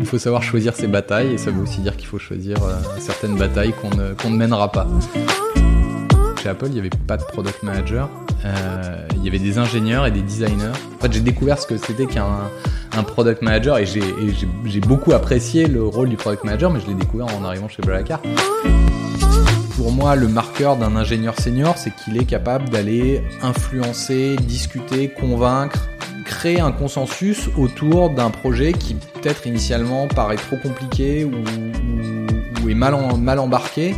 Il faut savoir choisir ses batailles et ça veut aussi dire qu'il faut choisir euh, certaines batailles qu'on ne, ne mènera pas. Chez Apple, il n'y avait pas de product manager. Euh, il y avait des ingénieurs et des designers. En fait, j'ai découvert ce que c'était qu'un un product manager et j'ai beaucoup apprécié le rôle du product manager, mais je l'ai découvert en arrivant chez Blablacar. Pour moi, le marqueur d'un ingénieur senior, c'est qu'il est capable d'aller influencer, discuter, convaincre, créer un consensus autour d'un projet qui peut-être initialement paraît trop compliqué ou, est mal, mal embarqué.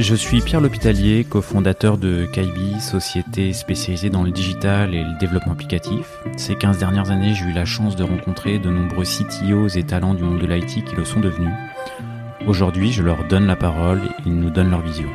Je suis Pierre L'Hôpitalier, cofondateur de Kaibi, société spécialisée dans le digital et le développement applicatif. Ces 15 dernières années, j'ai eu la chance de rencontrer de nombreux CTOs et talents du monde de l'IT qui le sont devenus. Aujourd'hui, je leur donne la parole ils nous donnent leur vision.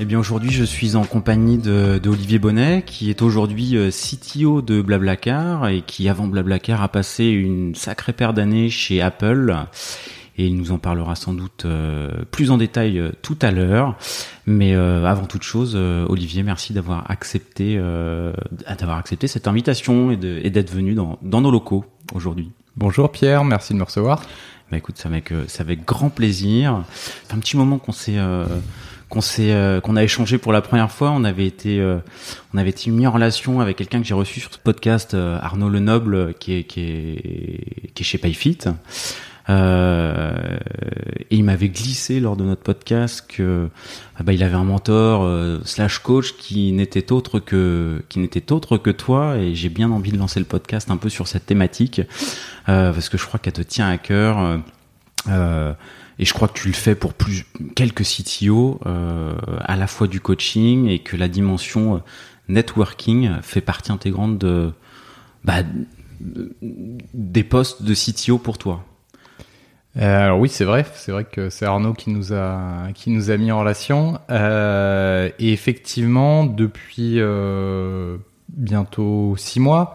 Eh bien aujourd'hui je suis en compagnie de Olivier Bonnet qui est aujourd'hui euh, CTO de Blablacar et qui avant Blablacar a passé une sacrée paire d'années chez Apple et il nous en parlera sans doute euh, plus en détail euh, tout à l'heure. Mais euh, avant toute chose, Olivier, merci d'avoir accepté d'avoir accepté cette invitation et d'être venu dans, dans nos locaux aujourd'hui. Bonjour Pierre, merci de me recevoir. Bah écoute, c'est avec, c'est avec grand plaisir. Fait un petit moment qu'on s'est euh, qu'on s'est euh, qu'on a échangé pour la première fois. On avait été euh, on avait été mis en relation avec quelqu'un que j'ai reçu sur ce podcast, euh, Arnaud Lenoble, qui est qui est qui est chez PayFit. Euh, et il m'avait glissé lors de notre podcast que ah bah, il avait un mentor euh, slash coach qui n'était autre que qui n'était autre que toi et j'ai bien envie de lancer le podcast un peu sur cette thématique euh, parce que je crois qu'elle te tient à cœur et je crois que tu le fais pour plus quelques CTO à la fois du coaching et que la dimension networking fait partie intégrante de bah, des postes de CTO pour toi. Euh, alors oui, c'est vrai, c'est vrai que c'est Arnaud qui nous a qui nous a mis en relation. Euh, et effectivement, depuis euh, bientôt six mois,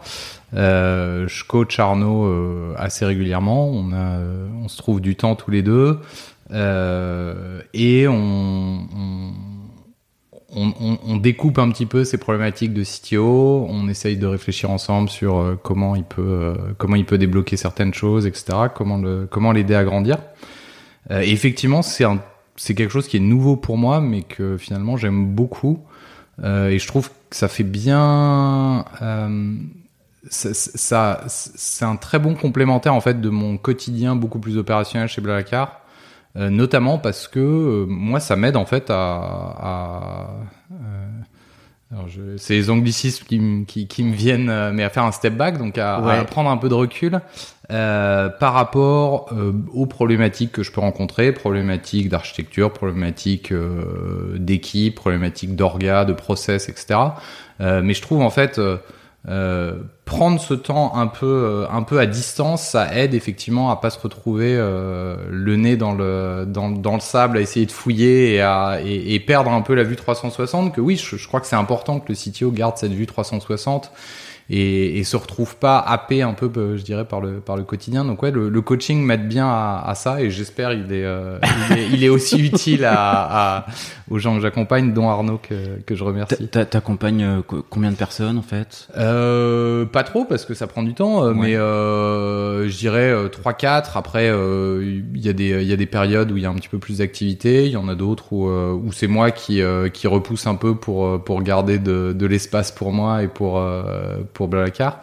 euh, je coach Arnaud euh, assez régulièrement. On a, on se trouve du temps tous les deux Euh, et on, on on, on- on découpe un petit peu ces problématiques de CTO, on essaye de réfléchir ensemble sur euh, comment il peut euh, comment il peut débloquer certaines choses, etc. Comment le comment l'aider à grandir. Euh, effectivement, c'est un c'est quelque chose qui est nouveau pour moi, mais que finalement j'aime beaucoup. Et je trouve que ça fait bien. euh, ça, ça- c'est un très bon complémentaire en fait de mon quotidien beaucoup plus opérationnel chez Blablacar. Euh, notamment parce que euh, moi ça m'aide en fait à, à euh, c'est les anglicismes qui, me- qui, qui me viennent mais à faire un step back donc à, Ouais. à prendre un peu de recul par rapport aux problématiques que je peux rencontrer problématiques d'architecture problématiques d'équipe problématiques d'orga de process etc mais je trouve en fait euh, prendre ce temps un peu euh, un peu à distance, ça aide effectivement à pas se retrouver euh, le nez dans le dans, le sable, à essayer de fouiller et à et, et perdre un peu la vue 360. Que oui, je, je crois que c'est important que le CTO garde cette vue 360 et, et se retrouve pas happé un peu, euh, je dirais, par le par le quotidien. Donc ouais, le, le coaching m'aide bien à, à ça et j'espère il est, euh, il est il est aussi utile à, à aux gens que j'accompagne, dont Arnaud que que je remercie. T'a- T'accompagnes euh, co- combien de personnes en fait? Euh, pas trop parce que ça prend du temps, Ouais. mais euh, je dirais euh, 3-4. Après, il y a des il y a des périodes où il y a un petit peu plus d'activité. Il y en a d'autres où où c'est moi qui qui repousse un peu pour pour garder de de l'espace pour moi et pour euh, pour Blablacar.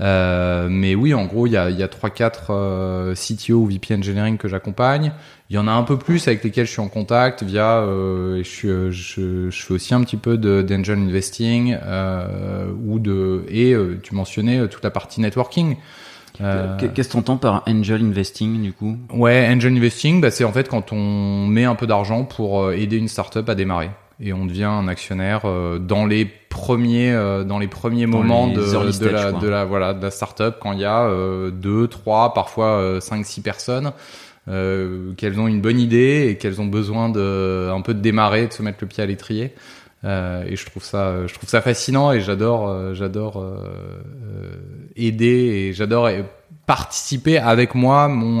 Euh, mais oui, en gros, il y a y a 3-4 euh, CTO ou VP engineering que j'accompagne. Il y en a un peu plus avec lesquels je suis en contact via. Euh, je, suis, je, je fais aussi un petit peu d'angel investing ou de et tu mentionnais toute la partie networking. Qu'est- Qu'est-ce que t'entends par angel investing du coup? Ouais, angel investing, bah, c'est en fait quand on met un peu d'argent pour aider une startup à démarrer et on devient un actionnaire euh, dans les premiers euh, dans les premiers Dans moments les de, de stage, la de la voilà de la startup quand il y a euh, deux, trois, parfois euh, cinq, six personnes euh, qu'elles ont une bonne idée et qu'elles ont besoin de un peu de démarrer, de se mettre le pied à l'étrier. Euh, et je trouve ça, je trouve ça fascinant et j'adore, euh, j'adore euh, euh, aider et j'adore euh, participer avec moi mon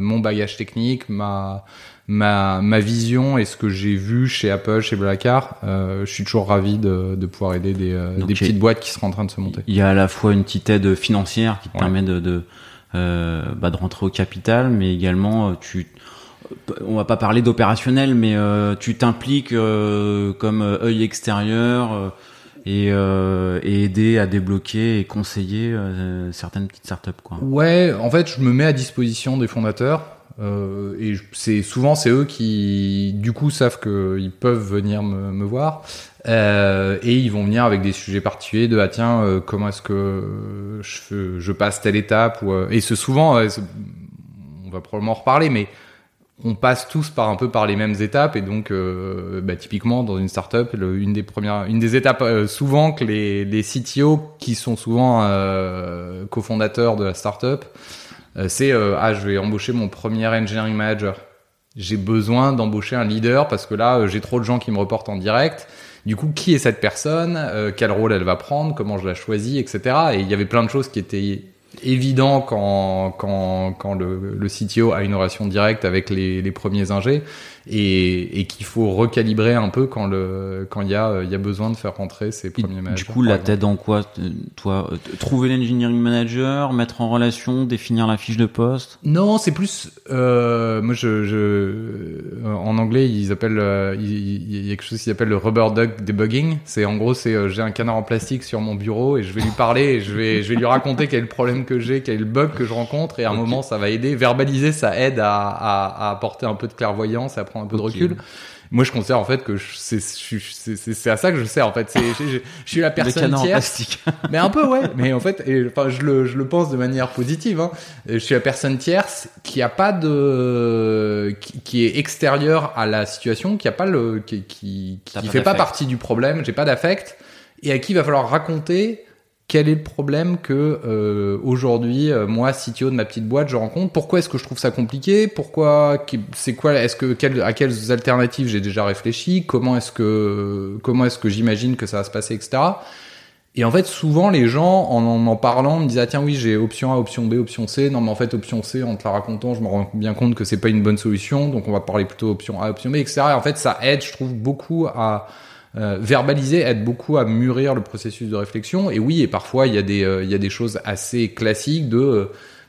mon bagage technique, ma ma, ma vision et ce que j'ai vu chez Apple, chez Blackard, euh, je suis toujours ravi de, de pouvoir aider des, euh, des petites boîtes qui sont en train de se monter. Il y a à la fois une petite aide financière qui te permet de, de, euh, bah, de rentrer au capital, mais également euh, tu on va pas parler d'opérationnel, mais euh, tu t'impliques euh, comme œil extérieur et, et, aider à débloquer et conseiller certaines petites startups. Quoi. Ouais, en fait, je me mets à disposition des fondateurs. Euh, et c'est souvent c'est eux qui du coup savent qu'ils peuvent venir me, me voir euh, et ils vont venir avec des sujets particuliers de ah tiens euh, comment est-ce que je, je passe telle étape ou euh, et c'est souvent on va probablement en reparler mais on passe tous par un peu par les mêmes étapes et donc bah, typiquement dans une startup une des premières une des étapes souvent que les les CTO qui sont souvent cofondateurs de la startup euh, c'est euh, ah je vais embaucher mon premier engineering manager. J'ai besoin d'embaucher un leader parce que là euh, j'ai trop de gens qui me reportent en direct. Du coup, qui est cette personne? Quel rôle elle va prendre? Comment je la choisis, etc. Et il y avait plein de choses qui étaient évident quand, quand, quand le, le CTO a une relation directe avec les, les premiers ingés et, et qu'il faut recalibrer un peu quand le quand il y a il y a besoin de faire rentrer ces premiers managers. Du coup, la tête en quoi toi trouver l'engineering manager, mettre en relation, définir la fiche de poste? Non, c'est plus euh, moi je, je en anglais ils appellent euh, il, y a quelque chose qui s'appelle le rubber duck debugging, c'est en gros c'est euh, j'ai un canard en plastique sur mon bureau et je vais lui parler et je vais je vais lui raconter quel est le problème que j'ai, quel est le bug que je rencontre et à un moment ça va aider. Verbaliser ça aide à, à, à apporter un peu de clairvoyance un peu de recul. Moi, je considère en fait que c'est à ça que je sers en fait. Je, je, je suis la personne tierce. mais un peu ouais. Mais en fait, et, enfin, je le, je le pense de manière positive. Hein. Je suis la personne tierce qui a pas de, qui, qui est extérieure à la situation, qui a pas le, qui, qui, qui fait pas partie du problème. J'ai pas d'affect et à qui il va falloir raconter quel est le problème que euh, aujourd'hui euh, moi CTO de ma petite boîte je rencontre? Pourquoi est-ce que je trouve ça compliqué? Pourquoi c'est quoi est-ce que quel, à quelles alternatives j'ai déjà réfléchi? Comment est-ce que comment est-ce que j'imagine que ça va se passer etc et en fait souvent les gens en en, parlant me disent ah tiens oui j'ai option A option B option C. Non mais en fait option C en te la racontant je me rends bien compte que c'est pas une bonne solution. Donc on va parler plutôt option A option B etc et en fait ça aide je trouve beaucoup à euh, verbaliser aide beaucoup à mûrir le processus de réflexion. Et oui, et parfois il y a des euh, il y a des choses assez classiques de euh,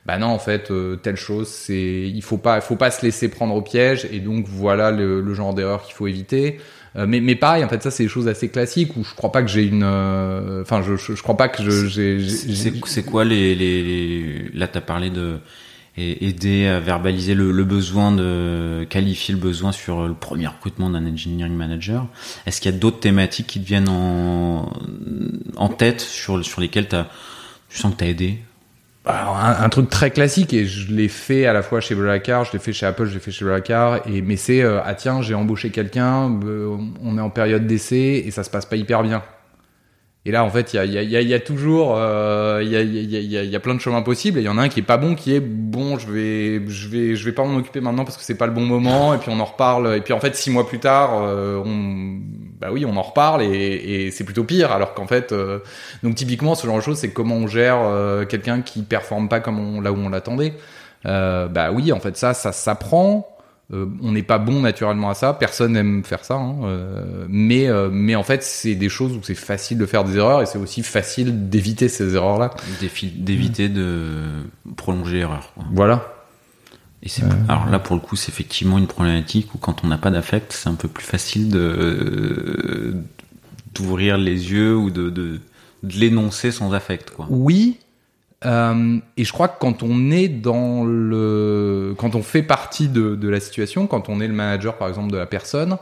bah non en fait telle chose c'est il faut pas faut pas se laisser prendre au piège et donc voilà le, genre d'erreur qu'il faut éviter. mais mais pareil en fait ça c'est des choses assez classiques où je crois pas que j'ai une enfin je, je, crois pas que j'ai c'est quoi les les là t'as parlé de et aider à verbaliser le, besoin de qualifier le besoin sur le premier recrutement d'un engineering manager. Est-ce qu'il y a d'autres thématiques qui te viennent en, tête sur, lesquelles tu sens que tu as aidé? Bah, un, truc très classique et je l'ai fait à la fois chez Blackard, je l'ai fait chez Apple, je l'ai fait chez Blackard et mais c'est euh, ah tiens j'ai embauché quelqu'un, euh, on est en période d'essai et ça se passe pas hyper bien. Et là, en fait, il y a, y, a, y a, toujours, euh, il y, a, y, a, y a plein de chemins possibles. Il y en a un qui est pas bon, qui est bon. Je vais, je vais, je vais pas m'en occuper maintenant parce que c'est pas le bon moment. Et puis on en reparle. Et puis en fait, six mois plus tard, euh, on, bah oui, on en reparle et, et c'est plutôt pire. Alors qu'en fait, euh, donc typiquement, ce genre de choses, c'est comment on gère euh, quelqu'un qui performe pas comme on, là où on l'attendait. bah oui, en fait, ça, ça s'apprend. Euh, on n'est pas bon naturellement à ça, personne n'aime faire ça, hein, euh, mais euh, mais en fait c'est des choses où c'est facile de faire des erreurs et c'est aussi facile d'éviter ces erreurs-là. D'éviter de prolonger l'erreur. Voilà. Et c'est alors là pour le coup c'est effectivement une problématique où quand on n'a pas d'affect c'est un peu plus facile de d'ouvrir les yeux ou de, de, de l'énoncer sans affect quoi. Oui, euh, et je crois que quand on est dans le, quand on fait partie de, la situation, quand on est le manager par exemple de la personne,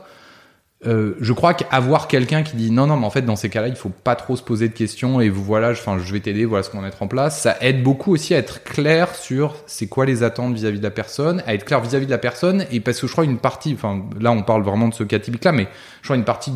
euh, je crois qu'avoir quelqu'un qui dit non non mais en fait dans ces cas-là il faut pas trop se poser de questions et voilà enfin je vais t'aider voilà ce qu'on va mettre en place. Ça aide beaucoup aussi à être clair sur c'est quoi les attentes vis-à-vis de la personne à être clair vis-à-vis de la personne et parce que je crois une partie enfin là on parle vraiment de ce cas typique là mais je crois une partie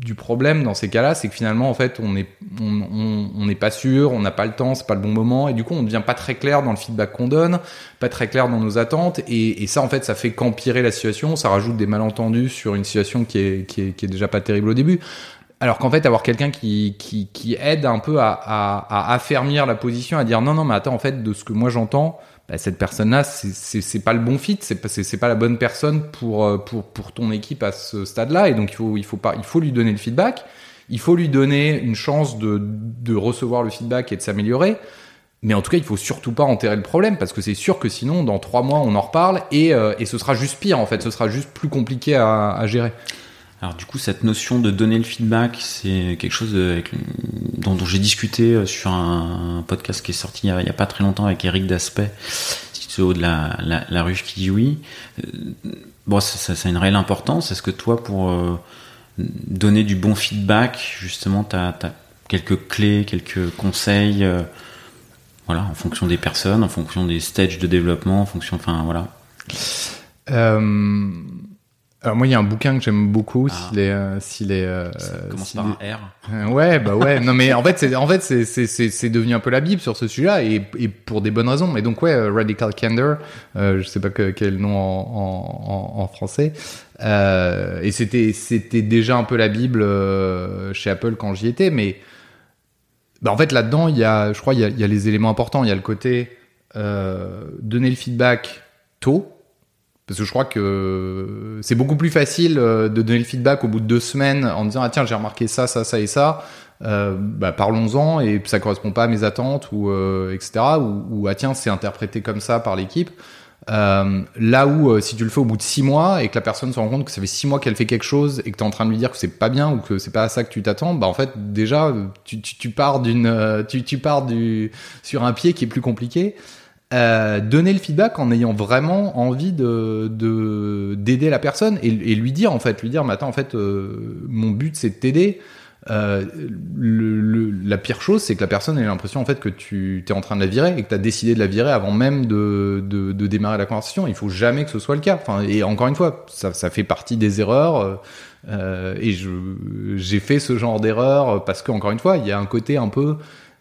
du problème dans ces cas-là, c'est que finalement, en fait, on n'est on, on, pas sûr, on n'a pas le temps, c'est pas le bon moment, et du coup, on ne devient pas très clair dans le feedback qu'on donne, pas très clair dans nos attentes, et, et ça, en fait, ça fait qu'empirer la situation, ça rajoute des malentendus sur une situation qui est, qui est, qui est déjà pas terrible au début. Alors qu'en fait, avoir quelqu'un qui, qui, qui aide un peu à, à, à affermir la position, à dire non, non, mais attends, en fait, de ce que moi j'entends, bah, cette personne-là, c'est pas le bon fit, c'est pas pas la bonne personne pour euh, pour pour ton équipe à ce stade-là, et donc il faut il faut pas il faut lui donner le feedback, il faut lui donner une chance de de recevoir le feedback et de s'améliorer. Mais en tout cas, il faut surtout pas enterrer le problème parce que c'est sûr que sinon, dans trois mois, on en reparle et, euh, et ce sera juste pire en fait. Ce sera juste plus compliqué à, à gérer. Alors du coup, cette notion de donner le feedback, c'est quelque chose dont, j'ai discuté euh, sur un, podcast qui est sorti il y a, pas très longtemps avec Eric Daspet, haut de la, la, la, ruche qui dit oui. Euh, bon, ça, a une réelle importance. Est-ce que toi, pour euh, donner du bon feedback, justement, tu as, quelques clés, quelques conseils voilà, en fonction des personnes, en fonction des stages de développement, en fonction, enfin voilà. Euh, alors moi, il y a un bouquin que j'aime beaucoup. Ah. S'il est, euh, s'il est, euh, commence par un R. Euh, ouais, bah ouais. non, mais en fait, c'est, en fait, c'est, c'est, c'est, devenu un peu la bible sur ce sujet-là et, et pour des bonnes raisons. Mais donc ouais, euh, Radical Candor. Euh, je sais pas que, quel nom en, en, en français. Euh, et c'était, c'était déjà un peu la bible chez Apple quand j'y étais. Mais bah en fait, là-dedans, il y a, je crois, il y a, il y a les éléments importants. Il y a le côté donner le feedback tôt parce que je crois que c'est beaucoup plus facile euh, de donner le feedback au bout de deux semaines en disant ah tiens j'ai remarqué ça ça ça et ça. Euh, bah, parlons-en et ça correspond pas à mes attentes ou euh, etc ou, ah tiens c'est interprété comme ça par l'équipe. Là où si tu le fais au bout de six mois et que la personne se rend compte que ça fait six mois qu'elle fait quelque chose et que tu es en train de lui dire que c'est pas bien ou que c'est pas à ça que tu t'attends bah en fait déjà tu, pars d'une tu pars du sur un pied qui est plus compliqué euh, donner le feedback en ayant vraiment envie de d'aider la personne et, et, lui dire en fait lui dire mais attends en fait euh, mon but c'est de t'aider. Euh, le, le, la pire chose c'est que la personne ait l'impression en fait que tu es en train de la virer et que tu as décidé de la virer avant même de, de, de, démarrer la conversation. Il faut jamais que ce soit le cas. Enfin et encore une fois ça, ça fait partie des erreurs euh, et j'ai fait ce genre d'erreur parce que encore une fois il y a un côté un peu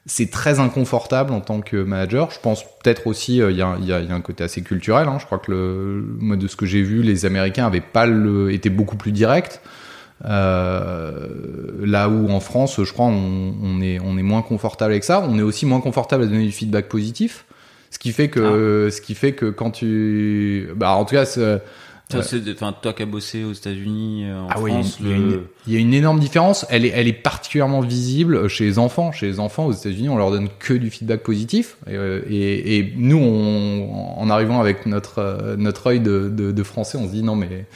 c'est très inconfortable en tant que manager. Je pense peut-être aussi, il euh, y, a, y, a, y, a, un côté assez culturel. Hein. Je crois que le, moi, de ce que j'ai vu, les Américains avaient pas le, étaient beaucoup plus directs. Euh, là où en France, je crois, on, on, est, on est moins confortable avec ça. On est aussi moins confortable à donner du feedback positif. Ce qui fait que, ah. ce qui fait que quand tu, bah, en tout cas, toi, enfin, toi qui as bossé aux États-Unis, euh, en ah France, oui, il, y une, il y, a une énorme différence. Elle est, elle est particulièrement visible chez les enfants. Chez les enfants aux États-Unis, on leur donne que du feedback positif. Et, euh, et, et nous, on, en arrivant avec notre euh, notre œil de, de, de, français, on se dit non mais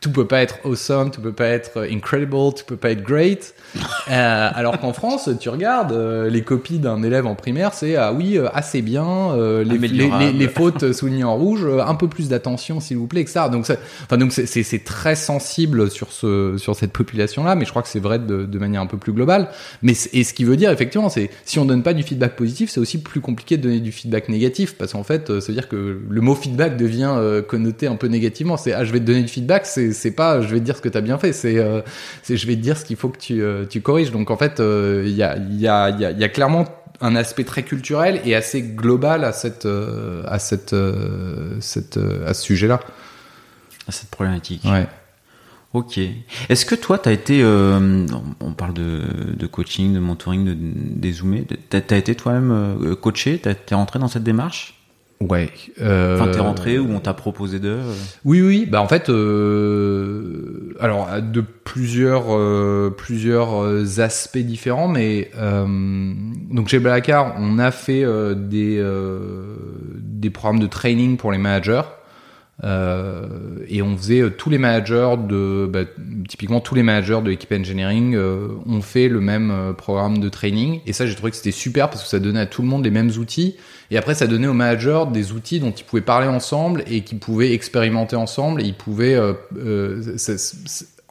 tout peut pas être awesome, tout peut pas être incredible, tout peut pas être great. Euh, alors qu'en France, tu regardes euh, les copies d'un élève en primaire, c'est ah oui, euh, assez bien, euh, les, les, les, les, fautes soulignées en rouge, euh, un peu plus d'attention s'il vous plaît, etc. Donc, enfin donc c'est très sensible sur ce sur cette population-là, mais je crois que c'est vrai de, de, manière un peu plus globale. Mais et ce qui veut dire effectivement, c'est si on donne pas du feedback positif, c'est aussi plus compliqué de donner du feedback négatif, parce qu'en fait, ça veut dire que le mot feedback devient connoté un peu négativement. C'est ah je vais te donner du feedback, c'est c'est pas je vais te dire ce que tu as bien fait, c'est c'est je vais te dire ce qu'il faut que tu tu corriges donc en fait, il euh, y, a, y, a, y, a, y, a, clairement un aspect très culturel et assez global à cette euh, à cette, euh, cette à ce sujet-là. À cette problématique. Ouais. Ok. Est-ce que toi, tu as été, euh, on parle de, de, coaching, de mentoring, de dézoomer, tu as, été toi-même coaché, tu es rentré dans cette démarche? Ouais. Euh... Enfin, t'es rentré ou on t'a proposé de Oui, oui. Bah en fait, euh... alors de plusieurs euh, plusieurs aspects différents, mais euh... donc chez Blackard, on a fait euh, des euh, des programmes de training pour les managers. Euh, et on faisait euh, tous les managers de bah, typiquement tous les managers de l'équipe engineering euh, ont fait le même euh, programme de training. Et ça j'ai trouvé que c'était super parce que ça donnait à tout le monde les mêmes outils. Et après ça donnait aux managers des outils dont ils pouvaient parler ensemble et qu'ils pouvaient expérimenter ensemble. Et ils pouvaient ça,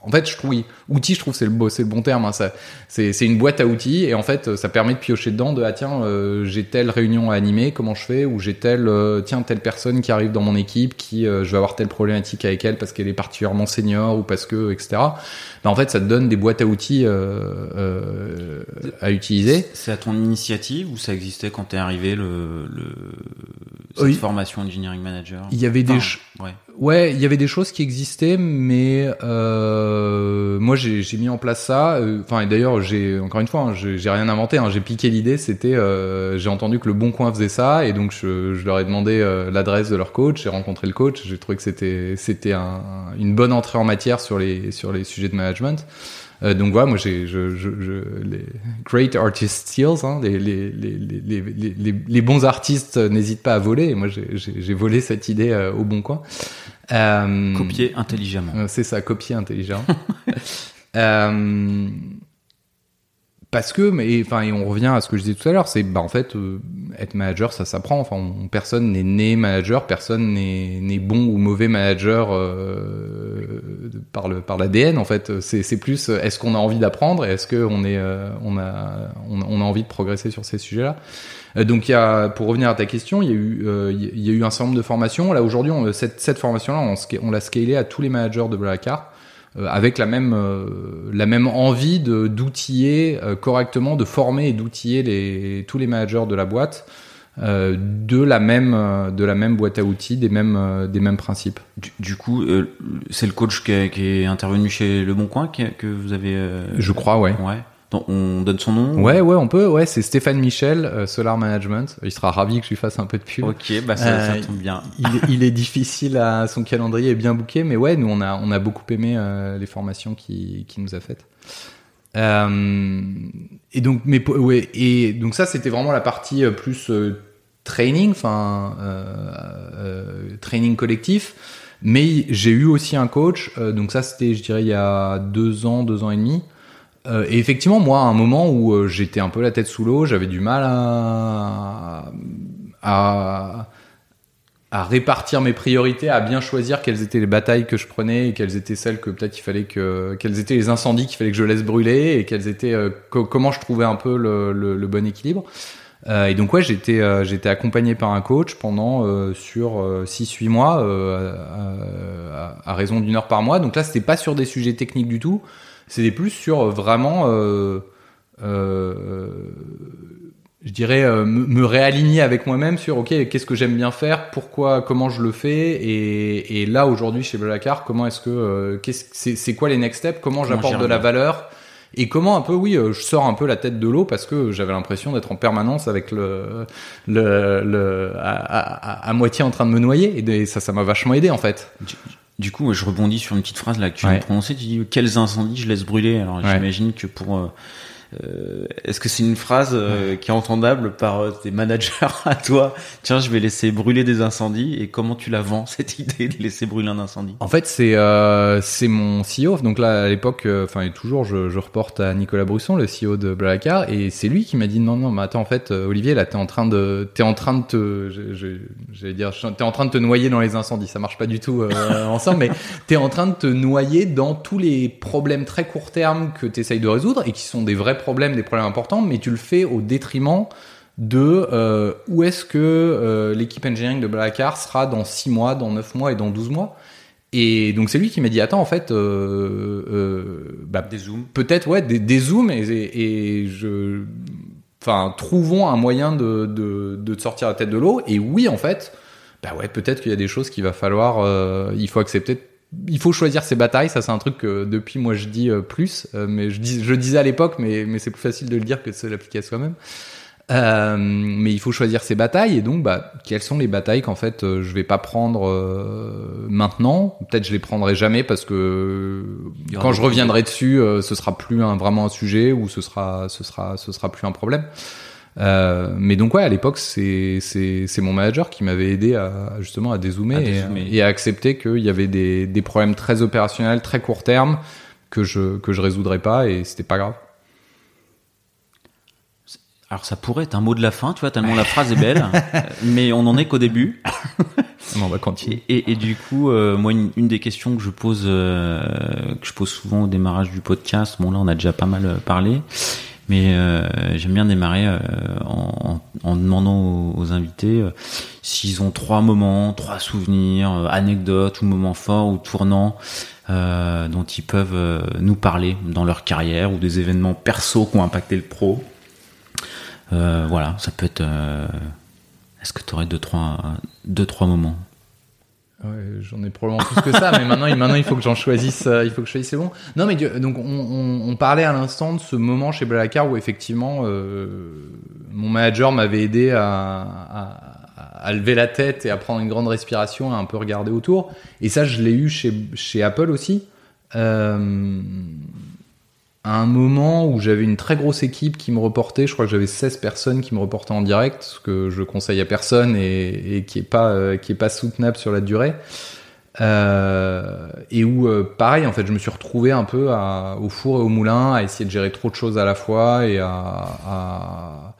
en fait, je trouve, oui, outil, je trouve c'est le, c'est le bon terme. Hein, ça, c'est, c'est une boîte à outils et en fait, ça permet de piocher dedans de ah tiens, euh, j'ai telle réunion à animer, comment je fais? Ou j'ai telle euh, tiens telle personne qui arrive dans mon équipe, qui euh, je vais avoir telle problématique avec elle parce qu'elle est particulièrement senior ou parce que etc. Ben, en fait, ça te donne des boîtes à outils à utiliser. C'est à ton initiative ou ça existait quand t'es arrivé le, le cette oui. formation engineering manager? Il y avait des ouais. Ouais, il y avait des choses qui existaient, mais euh, moi j'ai j'ai mis en place ça. euh, Enfin, et d'ailleurs, j'ai encore une fois, hein, j'ai rien inventé. Hein, j'ai piqué l'idée. C'était, euh, j'ai entendu que le Bon Coin faisait ça, et donc je, je leur ai demandé euh, l'adresse de leur coach. J'ai rencontré le coach. J'ai trouvé que c'était c'était un- une bonne entrée en matière sur les sur les sujets de management. Euh, donc voilà, moi j'ai je, je, je, les great artist steals, hein, les, bons artistes n'hésitent pas à voler. Et moi j'ai volé cette idée euh, au Bon Coin. Euh, Copier intelligemment. C'est ça, copier intelligent. Parce que, mais enfin, et on revient à ce que je disais tout à l'heure, c'est bah en fait euh, être manager, ça s'apprend. Enfin, on- personne n'est né manager, personne n'est bon ou mauvais manager euh, par le par l'ADN. En fait, c'est plus est-ce qu'on a envie d'apprendre et est-ce que on est euh, on a on, on a envie de progresser sur ces sujets-là? Euh, Donc il y a, pour revenir à ta question, il y a eu, euh, il y a eu un certain nombre de formations. Là aujourd'hui, cette, cette formation-là, on, on l'a scalée à tous les managers de euh, avec la même, euh, la même envie de d'outiller euh, correctement, de former et d'outiller les, tous les managers de la boîte euh, de la même, euh, de la même boîte à outils, des mêmes, euh, des mêmes principes. Du, du coup, euh, c'est le coach qui est, qui est intervenu chez Le Bon Coin qui- que vous avez. euh, Je crois, ouais. Ouais. On donne son nom. Ouais, ouais, on peut. Ouais, c'est Stéphane Michel, euh, Solar Management. Il sera ravi que je lui fasse un peu de pub. Ok, bah ça, ça Euh, tombe bien. il, il est difficile à son calendrier est bien booké, mais ouais, nous on a on a beaucoup aimé euh, les formations qui qui nous a faites. Euh, et donc mais ouais et donc ça c'était vraiment la partie euh, plus euh, training, enfin euh, euh, training collectif. Mais j'ai eu aussi un coach, euh, donc ça c'était je dirais il y a deux ans, deux ans et demi. Euh, et effectivement, moi, à un moment où euh, j'étais un peu la tête sous l'eau, j'avais du mal à, répartir mes priorités, à bien choisir quelles étaient les batailles que je prenais et quelles étaient celles que peut-être il fallait que, quels étaient les incendies qu'il fallait que je laisse brûler et quels étaient, euh, co- comment je trouvais un peu le, bon équilibre. Et donc ouais, j'étais j'étais accompagné par un coach pendant sur 6-8 mois à- à raison d'une heure par mois. Donc là, c'était pas sur des sujets techniques du tout. C'était plus sur euh, vraiment, euh, euh, je dirais, euh, me me réaligner avec moi-même sur ok, qu'est-ce que j'aime bien faire, pourquoi, comment je le fais, et, et là aujourd'hui chez Blablacar, comment est-ce que, euh, c'est, c'est quoi les next steps, comment, Comment j'apporte de la valeur, et comment un peu, oui, je sors un peu la tête de l'eau parce que j'avais l'impression d'être en permanence avec le, le, le à, à- à moitié en train de me noyer, et ça, ça m'a vachement aidé en fait. Du, coup, je rebondis sur une petite phrase là que tu Ouais. de prononcer. Tu dis quels incendies je laisse brûler. Alors, Ouais. j'imagine que pour euh, est-ce que c'est une phrase euh, qui est entendable par euh, tes managers à toi? Tiens, je vais laisser brûler des incendies. Et comment tu la vends cette idée de laisser brûler un incendie? En fait, c'est euh, c'est mon CEO. Donc là, à l'époque, euh, enfin et toujours, je, je reporte à Nicolas Brusson, le CEO de Blablacar, et c'est lui qui m'a dit non, non, mais attends, en fait, euh, Olivier, là, t'es en train de, t'es en train de te, je- je- j'allais dire, t'es en train de te noyer dans les incendies. Ça marche pas du tout euh, ensemble, mais t'es en train de te noyer dans tous les problèmes très court terme que t'essayes de résoudre et qui sont des vrais problèmes, des problèmes importants, mais tu le fais au détriment de euh, où est-ce que euh, l'équipe engineering de Blablacar sera dans 6 mois, dans 9 mois et dans 12 mois? Et donc c'est lui qui m'a dit attends en fait euh, bah, Des zooms. peut-être ouais des, des zooms et, et, et je enfin trouvons un moyen de, de, de te sortir la tête de l'eau et oui en fait bah ouais peut-être qu'il y a des choses qu'il va falloir il faut accepter il faut choisir ses batailles ça c'est un truc que depuis moi je dis euh, plus. Euh, mais je dis je disais à l'époque mais mais c'est plus facile de le dire que de se l'appliquer à soi-même. Euh, mais il faut choisir ses batailles. Et donc bah quelles sont les batailles qu'en fait euh, je vais pas prendre euh, maintenant? Peut-être je les prendrai jamais parce que quand je reviendrai dessus euh, ce sera plus un, vraiment un sujet ou ce sera ce sera ce sera plus un problème euh, mais donc ouais à l'époque c'est mon manager qui m'avait aidé à justement à dézoomer, À et- dézoomer. Et, à accepter qu'il y avait des des problèmes très opérationnels très court terme que je que je résoudrais pas et c'était pas grave Alors ça pourrait être un mot de la fin, tu vois, tellement la phrase est belle, mais on en est qu'au début. On va continuer Et, et, et du coup, euh, moi, une, une des questions que je pose, euh, que je pose souvent au démarrage du podcast, bon là, on a déjà pas mal parlé, mais euh, j'aime bien démarrer euh, en, demandant aux, invités euh, s'ils ont trois moments, trois souvenirs, anecdotes ou moments forts ou tournants dont ils peuvent nous parler dans leur carrière ou des événements perso qui ont impacté le pro. Voilà, ça peut être. Est-ce que tu aurais deux trois, deux, trois moments? Ouais, j'en ai probablement plus que ça, mais maintenant, il faut que j'en choisisse. euh, il faut que je choisisse les bons. Non, mais donc on, parlait à l'instant de ce moment chez Blablacar où effectivement, euh, mon manager m'avait aidé à, lever la tête et à prendre une grande respiration, à un peu regarder autour. Et ça, je l'ai eu chez chez Apple aussi. Euh, un moment où j'avais une très grosse équipe qui me reportait, je crois que j'avais 16 personnes qui me reportaient en direct, ce que je conseille à personne et, euh, qui est pas soutenable sur la durée. Euh, et où euh, pareil en fait je me suis retrouvé un peu au four et au moulin à essayer de gérer trop de choses à la fois et à,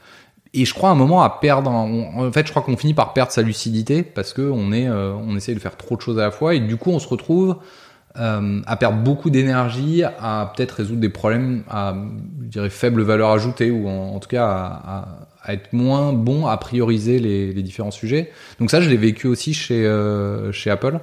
et je crois à un moment à perdre en fait je crois qu'on finit par perdre sa lucidité parce que on est euh, on essaie de faire trop de choses à la fois et du coup on se retrouve euh, à perdre beaucoup d'énergie, à peut-être résoudre des problèmes à, je dirais, faible valeur ajoutée, ou en, tout cas à, être moins bon à prioriser les, les différents sujets. Donc ça, je l'ai vécu aussi chez, euh, chez Apple.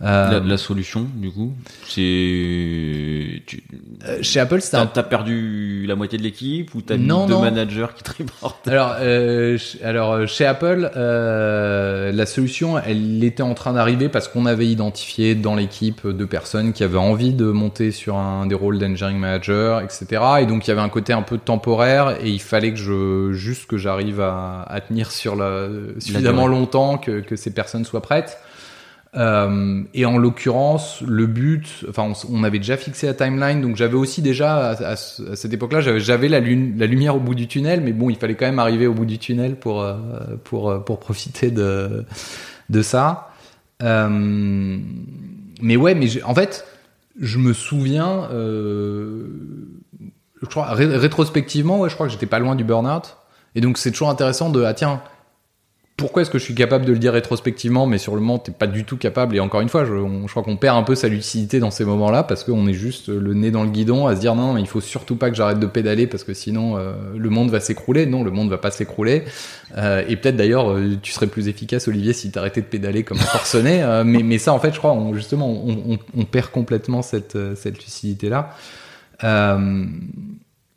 Euh, La, la solution, du coup, c'est. Tu... euh, chez Apple, c'était T'as un t'as perdu la moitié de l'équipe ou t'as mis Non, deux managers qui te reportent Alors, euh, alors chez Apple, euh, la solution, elle était en train d'arriver parce qu'on avait identifié dans l'équipe deux personnes qui avaient envie de monter sur un des rôles d'engineering manager, etc. Et donc il y avait un côté un peu temporaire et il fallait que je juste que j'arrive à, à tenir sur la suffisamment longtemps que, que ces personnes soient prêtes. Euh, et en l'occurrence, le but, enfin, on, avait déjà fixé la timeline, donc j'avais aussi déjà à, à ce- à cette époque-là, j'avais- la, lumière au bout du tunnel, mais bon, il fallait quand même arriver au bout du tunnel pour euh, pour euh, pour profiter de de ça. Mais ouais, mais en fait, je me souviens, je crois ré- rétrospectivement, ouais, je crois que j'étais pas loin du burn-out, et donc c'est toujours intéressant de ah tiens pourquoi est-ce que je suis capable de le dire rétrospectivement, mais sur le moment, t'es pas du tout capable. Et encore une fois, je, je crois qu'on perd un peu sa lucidité dans ces moments-là parce qu'on est juste le nez dans le guidon à se dire non, il faut surtout pas que j'arrête de pédaler parce que sinon euh, le monde va s'écrouler. Non, le monde va pas s'écrouler. Euh, et peut-être d'ailleurs, euh, tu serais plus efficace, Olivier, si t'arrêtais de pédaler comme un forcené. Euh, mais, mais ça, en fait, je crois, on, justement, on, on- on perd complètement cette, euh, cette lucidité-là. Euh,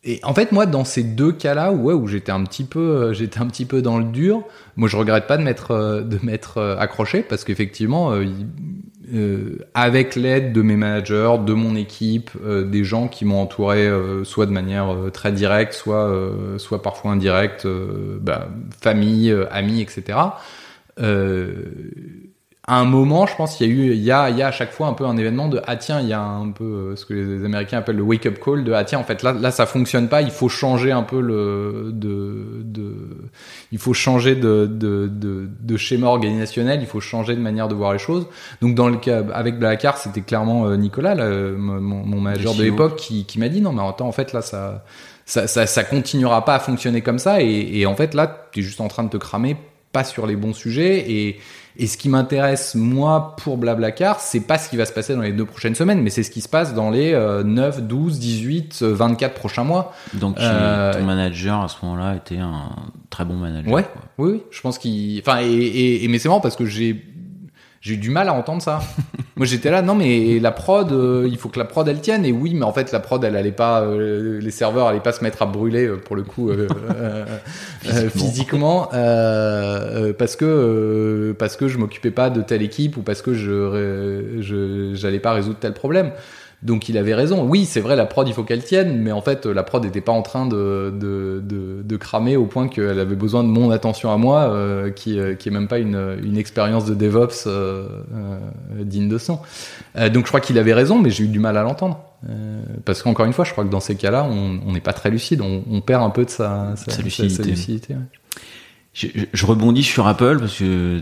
et en fait, moi, dans ces deux cas-là, où j'étais un petit peu, euh, j'étais un petit peu dans le dur, moi, je regrette pas de m'être, euh, de euh, accroché parce qu'effectivement, avec l'aide de mes managers, de mon équipe, des gens qui m'ont entouré, soit de manière très directe, soit, soit parfois indirecte, bah, famille, amis, etc. à un moment, je pense qu'il y a eu, il y a, il y a à chaque fois un peu un événement de ah tiens, il y a un peu euh, ce que les Américains appellent le wake up call de ah tiens, en fait là, là ça fonctionne pas, il faut changer un peu le, de, de, il faut changer de, de, de, de schéma organisationnel, il faut changer de manière de voir les choses. Donc dans le cas avec Blacard, c'était clairement euh, Nicolas, là, euh, mon, mon manager de CEO. l'époque, qui, qui m'a dit non mais attends, en fait là ça, ça, ça, ça continuera pas à fonctionner comme ça et, et en fait là, tu es juste en train de te cramer pas sur les bons sujets et et ce qui m'intéresse, moi, pour Blablacar, c'est pas ce qui va se passer dans les deux prochaines semaines, mais c'est ce qui se passe dans les euh, 9, 12, 18, euh, 24 prochains mois. Donc Euh, ton manager à ce moment-là était un très bon manager. Ouais, quoi. oui, oui. Je pense qu'il. Enfin, et, et, et- mais c'est marrant parce que j'ai j'ai eu du mal à entendre ça. Moi, j'étais là, non, mais la prod, euh, il faut que la prod elle tienne. Et oui, mais en fait, la prod, elle allait pas, euh, les serveurs allaient pas se mettre à brûler euh, pour le coup physiquement, parce que euh, parce que je m'occupais pas de telle équipe ou parce que je je j'allais pas résoudre tel problème. Donc il avait raison. Oui, c'est vrai, la prod, il faut qu'elle tienne, mais en fait, la prod n'était pas en train de, de, de, de cramer au point qu'elle avait besoin de mon attention à moi, euh, qui, euh, qui est même pas une, une expérience de DevOps euh, euh, digne de son. Euh, donc je crois qu'il avait raison, mais j'ai eu du mal à l'entendre. Euh, parce qu'encore une fois, je crois que dans ces cas-là, on n'est pas très lucide, on, on perd un peu de sa, sa, Sa lucidité. lucidité, ouais. Je, je- rebondis sur Apple parce que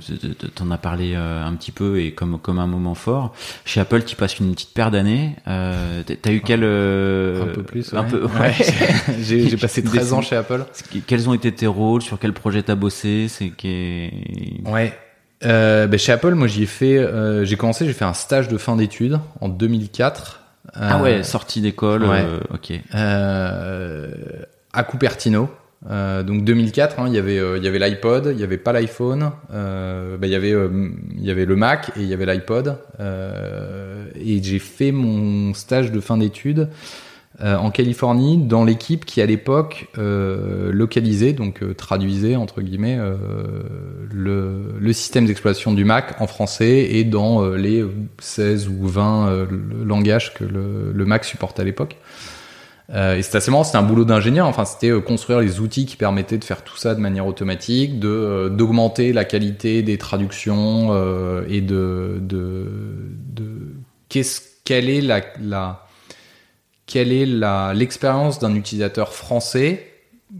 t'en as parlé euh, un petit peu et comme comme un moment fort. Chez Apple, tu passes une petite paire d'années. Euh, t'as- eu quel euh, Un peu plus, un ouais. peu. Ouais. j'ai j'ai passé Une 13 ans chez Apple. Quels ont été tes rôles? Sur quel projet t'as bossé? C'est qui Ouais. Euh, ben, chez Apple, moi j'y ai fait, euh, j'ai commencé, j'ai fait un stage de fin d'études en 2004. Ah Euh, ouais, sortie d'école. ouais. euh, ok. euh, à Cupertino. Euh, donc 2004, hein, il y avait euh, il y avait l'iPod, il y avait pas l'iPhone, euh, ben, il y avait euh, il y avait le Mac et il y avait l'iPod. Et j'ai fait mon stage de fin d'études en Californie dans l'équipe qui à l'époque localisait, donc traduisait entre guillemets le, le, système d'exploitation du Mac en français et dans les 16 ou 20 langages que le, le, Mac supportait à l'époque. Et c'était assez marrant, c'était un boulot d'ingénieur, enfin c'était construire les outils qui permettaient de faire tout ça de manière automatique, de d'augmenter la qualité des traductions et de, de, de qu'est-ce quelle est la, la quelle est l'expérience d'un utilisateur français,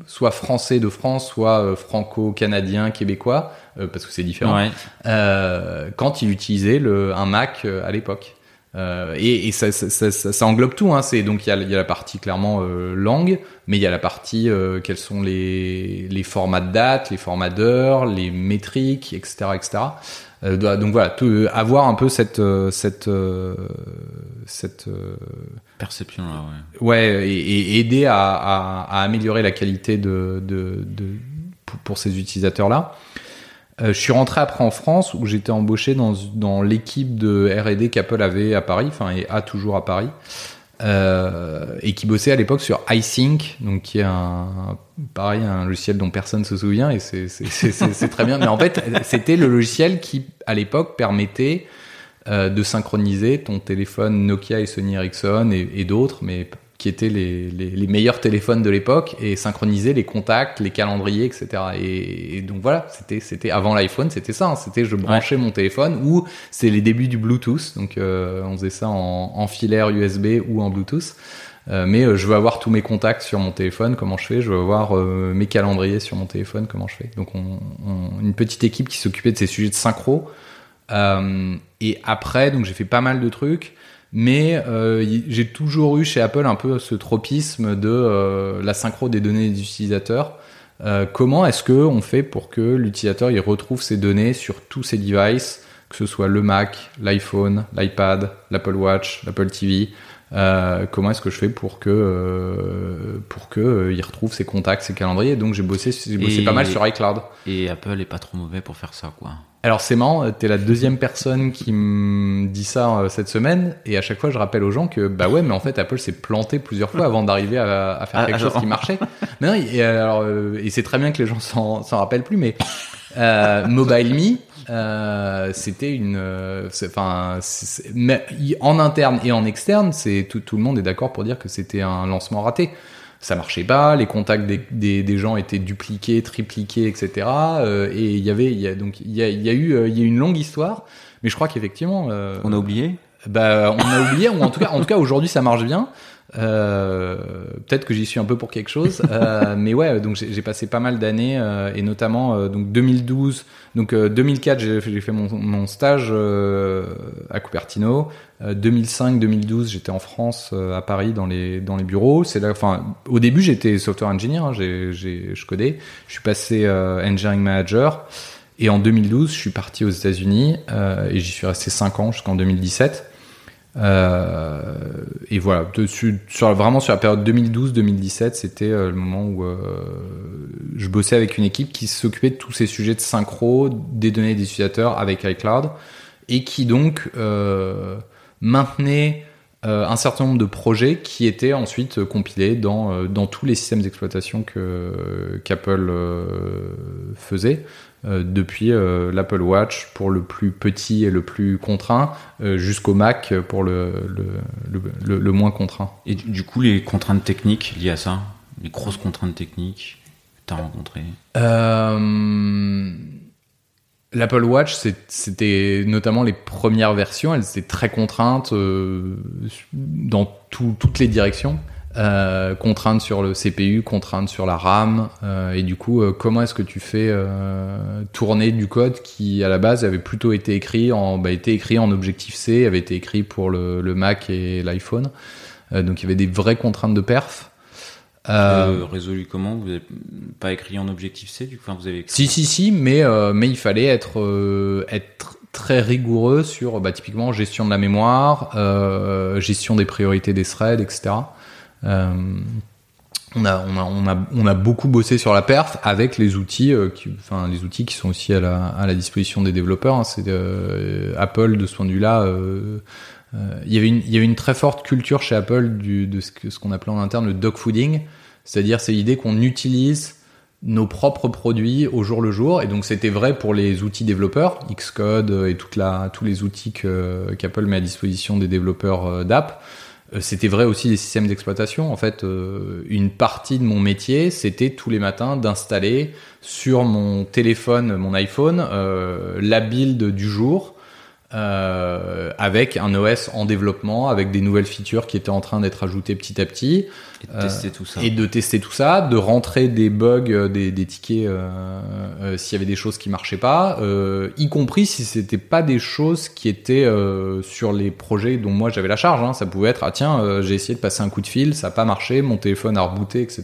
soit français de France, soit euh, franco-canadien, québécois, euh, parce que c'est différent, ouais. euh, quand il utilisait le, un Mac euh, à l'époque. Euh, et, et ça, ça, ça, ça, englobe tout. Hein. C'est donc il y a, y a, la partie clairement langue, mais il y a la partie quels sont les, les formats de date, les formats d'heure, les métriques, etc., etc. donc voilà, tout, avoir un peu cette cette cette perception là, ouais. Ouais, et, et aider à, à, à, améliorer la qualité de, de, de pour, pour, ces utilisateurs là. Euh, je suis rentré après en France où j'étais embauché dans, dans l'équipe de R&D qu'Apple avait à Paris, enfin et a toujours à Paris, euh, et qui bossait à l'époque sur iSync, donc qui est un pareil un logiciel dont personne se souvient et c'est très bien. Mais en fait, c'était le logiciel qui à l'époque permettait euh, de synchroniser ton téléphone Nokia et Sony Ericsson et, et d'autres, mais qui étaient les, les, les meilleurs téléphones de l'époque et synchroniser les contacts, les calendriers, etc. Et, et donc voilà, c'était c'était avant l'iPhone, c'était ça. Hein, c'était je branchais ouais. mon téléphone ou c'est les débuts du Bluetooth. Donc euh, on faisait ça en, en, filaire USB ou en Bluetooth. Euh, mais euh, je veux avoir tous mes contacts sur mon téléphone, comment je fais? Je veux avoir euh, mes calendriers sur mon téléphone, comment je fais? Donc on, on, une petite équipe qui s'occupait de ces sujets de synchro. Et après, donc j'ai fait pas mal de trucs, mais euh, j'ai toujours eu chez Apple un peu ce tropisme de euh, la synchro des données des utilisateurs. Euh, comment est-ce que on fait pour que l'utilisateur il retrouve ses données sur tous ses devices, que ce soit le Mac, l'iPhone, l'iPad, l'Apple Watch, l'Apple TV euh, comment est-ce que je fais pour que euh, pour que euh, il retrouve ses contacts, ses calendriers? Donc j'ai bossé, j'ai bossé et, pas mal sur iCloud. Et Apple est pas trop mauvais pour faire ça, quoi. Alors c'est marrant, t'es la deuxième personne qui me dit ça euh, cette semaine, et à chaque fois je rappelle aux gens que bah ouais, mais en fait Apple s'est planté plusieurs fois avant d'arriver à, à, faire quelque ah, chose qui marchait. mais non, et alors euh, et c'est très bien que les gens s'en rappellent plus, mais euh, Mobile Me, euh, c'était une, enfin, mais en interne et en externe, c'est tout, tout le monde est d'accord pour dire que c'était un lancement raté. Ça marchait pas, les contacts des, des, des gens étaient dupliqués, tripliqués, etc. Euh, et il y avait, y a donc il y a, y a eu, il y a une longue histoire, mais je crois qu'effectivement, euh, on a oublié? Bah, on a oublié, ou en tout cas, en tout cas, aujourd'hui, ça marche bien. Euh, peut-être que j'y suis un peu pour quelque chose, euh, mais ouais, donc j'ai passé pas mal d'années euh, et notamment euh, donc 2012, donc 2004 j'ai fait mon, mon stage à Cupertino, 2005-2012 j'étais en France à Paris dans les dans les bureaux. C'est là, enfin au début j'étais software engineer, hein, j'ai je codais, je suis passé engineering manager. Et en 2012, je suis parti aux États-Unis euh, et j'y suis resté 5 ans jusqu'en 2017. Euh, et voilà, sur, vraiment sur la période 2012-2017, c'était euh, le moment où euh, je bossais avec une équipe qui s'occupait de tous ces sujets de synchro, des données des utilisateurs avec iCloud, et qui donc maintenait un certain nombre de projets qui étaient ensuite compilés dans, dans tous les systèmes d'exploitation qu'Apple faisait. Euh, depuis euh, l'Apple Watch pour le plus petit et le plus contraint euh, jusqu'au Mac pour le, le, le, le, moins contraint. Et du coup, les contraintes techniques liées à ça, les grosses contraintes techniques que tu as rencontrées L'Apple Watch, c'était notamment les premières versions, elles étaient très contraintes dans tout, toutes les directions euh, contraintes sur le CPU, contraintes sur la RAM, euh, et du coup, euh, comment est-ce que tu fais tourner du code qui, à la base, avait plutôt été écrit en, bah, été écrit en Objective C, avait été écrit pour le, le Mac et l'iPhone, donc il y avait des vraies contraintes de perf. résolu comment? Vous n'avez pas écrit en Objective C, du coup, enfin, vous avez. Si, si, si, mais mais il fallait être être très rigoureux sur bah, typiquement gestion de la mémoire, gestion des priorités des threads, etc. Euh, on a, on a, on a, beaucoup bossé sur la perf avec les outils, euh, qui, enfin les outils qui sont aussi à la, à la disposition des développeurs. Hein. C'est euh, Apple de ce point de vue-là. Il y avait une, il y avait une très forte culture chez Apple de ce qu'on appelait en interne le dog fooding, c'est-à-dire c'est l'idée qu'on utilise nos propres produits au jour le jour. Et donc c'était vrai pour les outils développeurs, Xcode et toute la, tous les outils qu'Apple met à disposition des développeurs d'app. Euh, c'était vrai aussi des systèmes d'exploitation. En fait, euh, une partie de mon métier, c'était tous les matins d'installer sur mon téléphone, mon iPhone, euh, la build du jour euh, avec un OS en développement, avec des nouvelles features qui étaient en train d'être ajoutées petit à petit. Et de tester tout ça. Et de tester tout ça, de rentrer des bugs, euh, des, des tickets euh, euh, s'il y avait des choses qui marchaient pas, euh, y compris si c'était pas des choses qui étaient euh, sur les projets dont moi j'avais la charge. Hein. Ça pouvait être ah tiens j'ai essayé de passer un coup de fil, ça a pas marché, mon téléphone a rebooté, etc.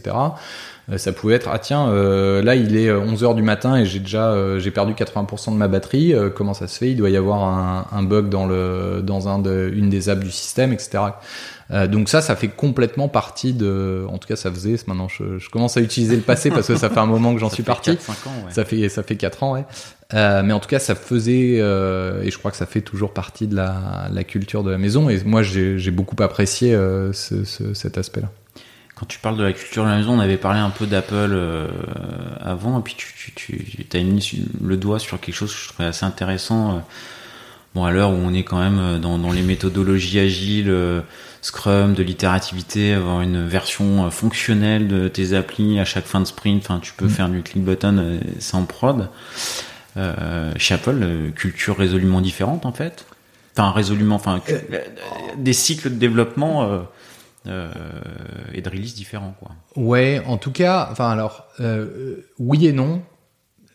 Euh, ça pouvait être ah tiens euh, là il est 11 heures du matin et j'ai déjà euh, j'ai perdu 80% de ma batterie comment ça se fait? Il doit y avoir un, un bug dans le dans un de, une des apps du système etc donc ça ça fait complètement partie de en tout cas ça faisait maintenant je, je commence à utiliser le passé parce que ça fait un moment que j'en suis parti 4, 5 ans, ouais. ça fait ça fait 4 ans ouais euh, mais en tout cas, ça faisait, euh, et je crois que ça fait toujours partie de la, la culture de la maison. Et moi, j'ai beaucoup apprécié euh, ce, ce, cet aspect-là. Quand tu parles de la culture de la maison, on avait parlé un peu d'Apple euh, avant, et puis tu, tu, tu as mis le doigt sur quelque chose que je trouvais assez intéressant. Bon, à l'heure où on est quand même dans, dans les méthodologies agiles, euh, Scrum, de l'itérativité, avoir une version fonctionnelle de tes applis à chaque fin de sprint, enfin, tu peux Mm. faire du click button euh, sans prod. Euh, chez Apple, euh, culture résolument différente en fait. Enfin, résolument, enfin, euh, des cycles de développement euh, et de release différents, quoi. Ouais, en tout cas, enfin alors, euh, oui et non.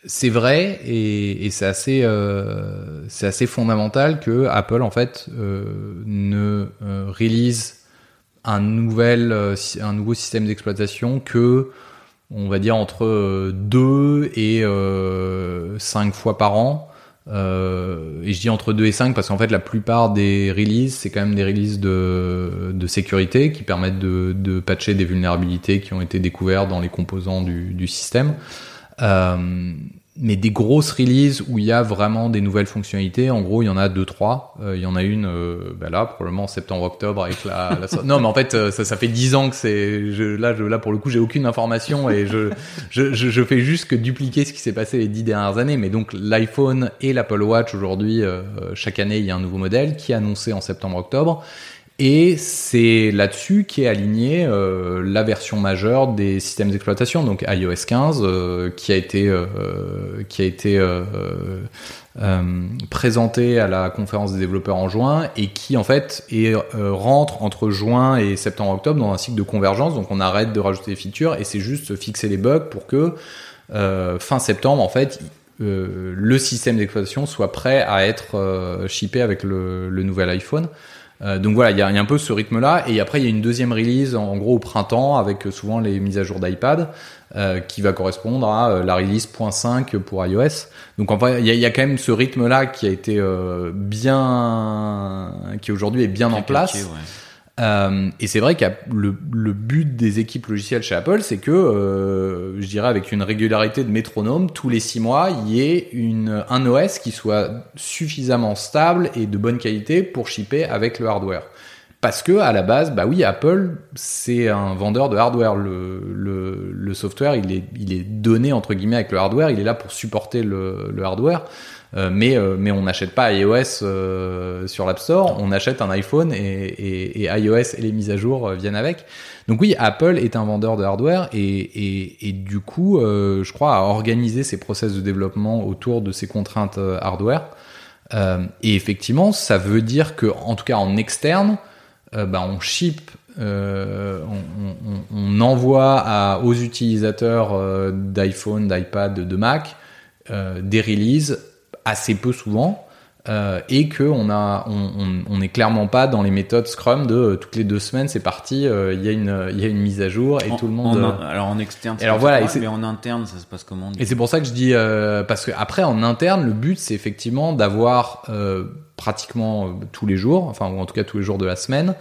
C'est vrai et, c'est assez, euh, c'est assez fondamental que Apple en fait ne release un nouvel, un nouveau système d'exploitation que, on va dire entre euh, deux et euh, cinq fois par an. Euh, et je dis entre 2 et 5 parce qu'en fait la plupart des releases c'est quand même des releases de, de sécurité qui permettent de, de patcher des vulnérabilités qui ont été découvertes dans les composants du, du système. Euh, mais des grosses releases où il y a vraiment des nouvelles fonctionnalités, en gros il y en a deux trois. Euh, il y en a une euh, bah là probablement en septembre octobre avec la, la so- non mais en fait euh, ça, ça fait dix ans que c'est je, là je, là pour le coup j'ai aucune information et je, je, je, je fais juste que dupliquer ce qui s'est passé les dix dernières années. Mais donc l'iPhone et l'Apple Watch aujourd'hui euh, chaque année il y a un nouveau modèle qui est annoncé en septembre octobre. Et c'est là-dessus qu'est alignée euh, la version majeure des systèmes d'exploitation, donc iOS 15, euh, qui a été euh, qui a été euh, euh, présenté à la conférence des développeurs en juin et qui en fait est, rentre entre juin et septembre-octobre dans un cycle de convergence. Donc on arrête de rajouter des features et c'est juste fixer les bugs pour que fin septembre en fait le système d'exploitation soit prêt à être shippé avec le nouvel iPhone. Euh, donc voilà, il y a, y a un peu ce rythme-là. Et après, il y a une deuxième release, en, en gros au printemps, avec euh, souvent les mises à jour d'iPad, euh, qui va correspondre à euh, la release .5 pour iOS. Donc enfin, il y y a quand même ce rythme-là qui a été euh, bien, qui aujourd'hui est bien en place. calqué, ouais. Euh, et c'est vrai que le, but des équipes logicielles chez Apple, c'est que, euh, je dirais avec une régularité de métronome, tous les six mois, il y ait une, un OS qui soit suffisamment stable et de bonne qualité pour shipper avec le hardware. Parce que à la base, bah oui, Apple, c'est un vendeur de hardware. Le, le, le software, il est, il est donné entre guillemets avec le hardware. Il est là pour supporter le, le hardware. Euh, mais euh, mais on n'achète pas iOS euh, sur l'App Store, on achète un iPhone et, et, et iOS et les mises à jour euh, viennent avec. Donc oui, Apple est un vendeur de hardware et, et, du coup, euh, je crois, à organiser ses process de développement autour de ces contraintes euh, hardware. Et effectivement, ça veut dire que, en tout cas en externe, euh, bah, on ship, euh, on, envoie aux utilisateurs euh, d'iPhone, d'iPad, de Mac des releases assez peu souvent. Euh, et que on a, on, on, on est clairement pas dans les méthodes Scrum de euh, toutes les deux semaines c'est parti, euh, il y a une, il y a une mise à jour et En- tout le monde. en- euh, alors en externe, alors voilà, et mais en interne, ça se passe comment Et c'est pour ça que je dis euh, parce que après en interne, le but c'est effectivement d'avoir euh, pratiquement euh, tous les jours, enfin ou en tout cas tous les jours de la semaine,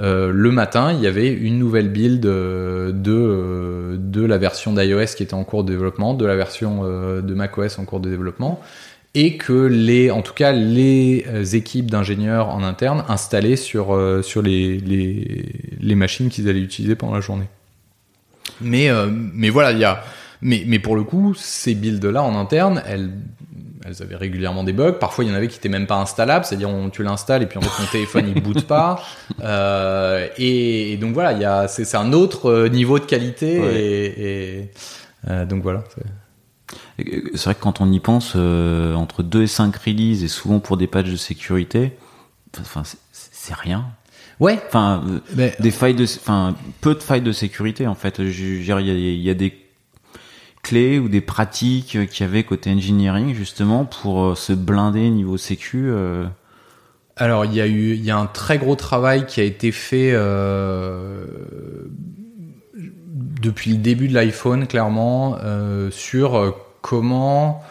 euh, le matin il y avait une nouvelle build euh, de euh, de la version d'iOS qui était en cours de développement, de la version euh, de macOS en cours de développement, et que les en tout cas les euh, équipes d'ingénieurs en interne installaient sur euh, sur les les les machines qu'ils allaient utiliser pendant la journée. Mais euh, mais voilà, il y a mais mais pour le coup, ces builds là en interne, elles elles avaient régulièrement des bugs. Parfois, il y en avait qui étaient même pas installables, c'est-à-dire on, tu l'installes et puis en fait ton téléphone il boot pas. Euh, et, et donc voilà, il y a c'est un autre niveau de qualité Ouais. et, et euh, donc voilà. C'est- vrai que quand on y pense, euh, entre 2 et 5 releases, et souvent pour des patchs de sécurité, enfin, c'est- rien. Ouais. Enfin, euh, Mais, des failles de, enfin, peu de failles de sécurité, en fait. Je- je veux dire, Il y a, il y a des clés ou des pratiques qu'il y avait côté engineering, justement, pour euh, se blinder niveau sécu. euh. Alors il y a eu il y a un très gros travail qui a été fait euh, depuis le début de l'iPhone clairement euh, sur comment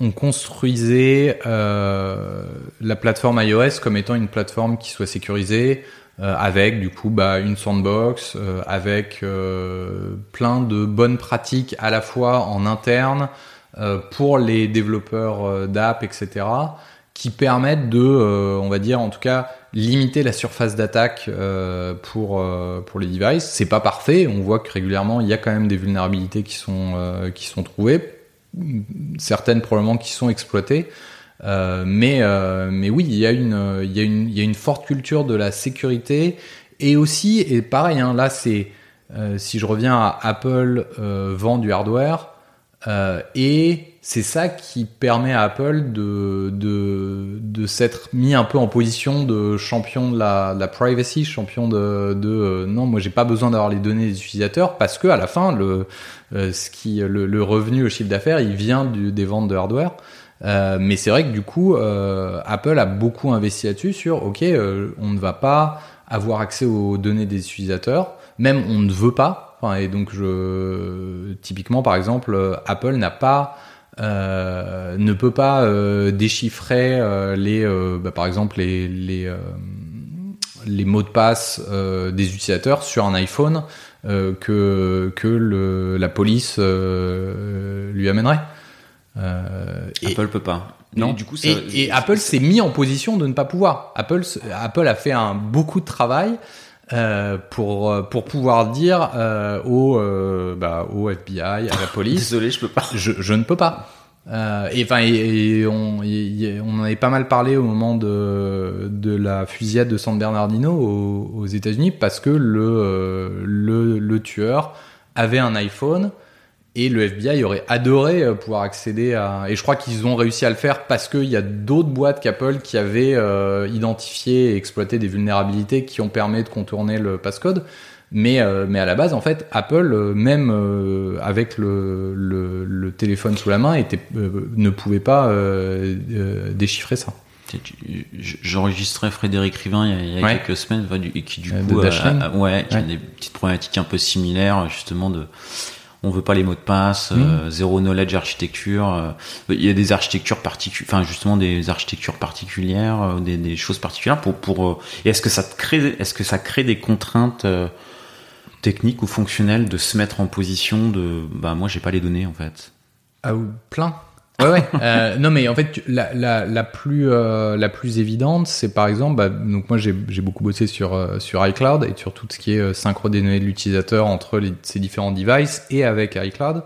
on construisait euh, la plateforme iOS comme étant une plateforme qui soit sécurisée euh, avec du coup bah, une sandbox euh, avec plein de bonnes pratiques à la fois en interne pour les développeurs d'app etc qui permettent de, on va dire en tout cas, limiter la surface d'attaque pour les devices. C'est pas parfait. On voit que régulièrement il y a quand même des vulnérabilités qui sont trouvées, certaines probablement qui sont exploitées. Euh, mais euh, mais oui, il y a une il y a une il y a une forte culture de la sécurité et aussi et pareil hein, là c'est euh, si je reviens à Apple vend du hardware et c'est ça qui permet à Apple de, de, de s'être mis un peu en position de champion de la, la privacy, champion de, de non, moi j'ai pas besoin d'avoir les données des utilisateurs parce que à la fin le ce qui le, le revenu, le chiffre d'affaires, il vient du, des ventes de hardware. Euh, mais c'est vrai que du coup, euh, Apple a beaucoup investi là-dessus sur ok, euh, on ne va pas avoir accès aux données des utilisateurs, même on ne veut pas. Enfin, et donc je typiquement par exemple, euh, Apple n'a pas euh, ne peut pas euh, déchiffrer euh, les, euh, bah, par exemple les les, euh, les mots de passe euh, des utilisateurs sur un iPhone euh, que que le, la police euh, lui amènerait. Euh, et- Apple peut pas. non. Mais du coup, ça- et, et Apple s'est mis en position de ne pas pouvoir. Apple, Apple a fait un beaucoup de travail euh, pour pour pouvoir dire euh, au euh, bah, au FBI, à la police, Désolé, je peux pas. je, je ne peux pas. Euh, et enfin, on, en avait pas mal parlé au moment de, la fusillade de San Bernardino aux, États-Unis parce que le, euh, le, tueur avait un iPhone et le FBI aurait adoré euh, pouvoir accéder à. Et je crois qu'ils ont réussi à le faire parce qu'il y a d'autres boîtes qu'Apple qui avaient identifié et exploité des vulnérabilités qui ont permis de contourner le passcode. Mais, euh, mais à la base, en fait, Apple, euh, même euh, avec le, le, le téléphone sous la main, était, euh, ne pouvait pas euh, euh, déchiffrer ça. J'enregistrais Frédéric Rivin il y a, il y a Ouais. quelques semaines, et qui du coup, a- a- ouais, qui a des petites problématiques un peu similaires, justement de, on veut pas les mots de passe, Mhm. euh, zéro knowledge architecture. euh, il y a des architectures particulières, enfin justement des architectures particulières, euh, des, des choses particulières pour pour. euh, et est-ce que ça te crée, est-ce que ça crée des contraintes techniques ou fonctionnelles de se mettre en position de, bah moi j'ai pas les données en fait. Ah, ou plein. Ouais, ouais. Euh, non, mais en fait, la, la, la plus euh, la plus évidente, c'est par exemple, bah, donc moi j'ai j'ai beaucoup bossé sur euh, sur iCloud et sur tout ce qui est synchro des données de l'utilisateur entre les, ces différents devices et avec iCloud.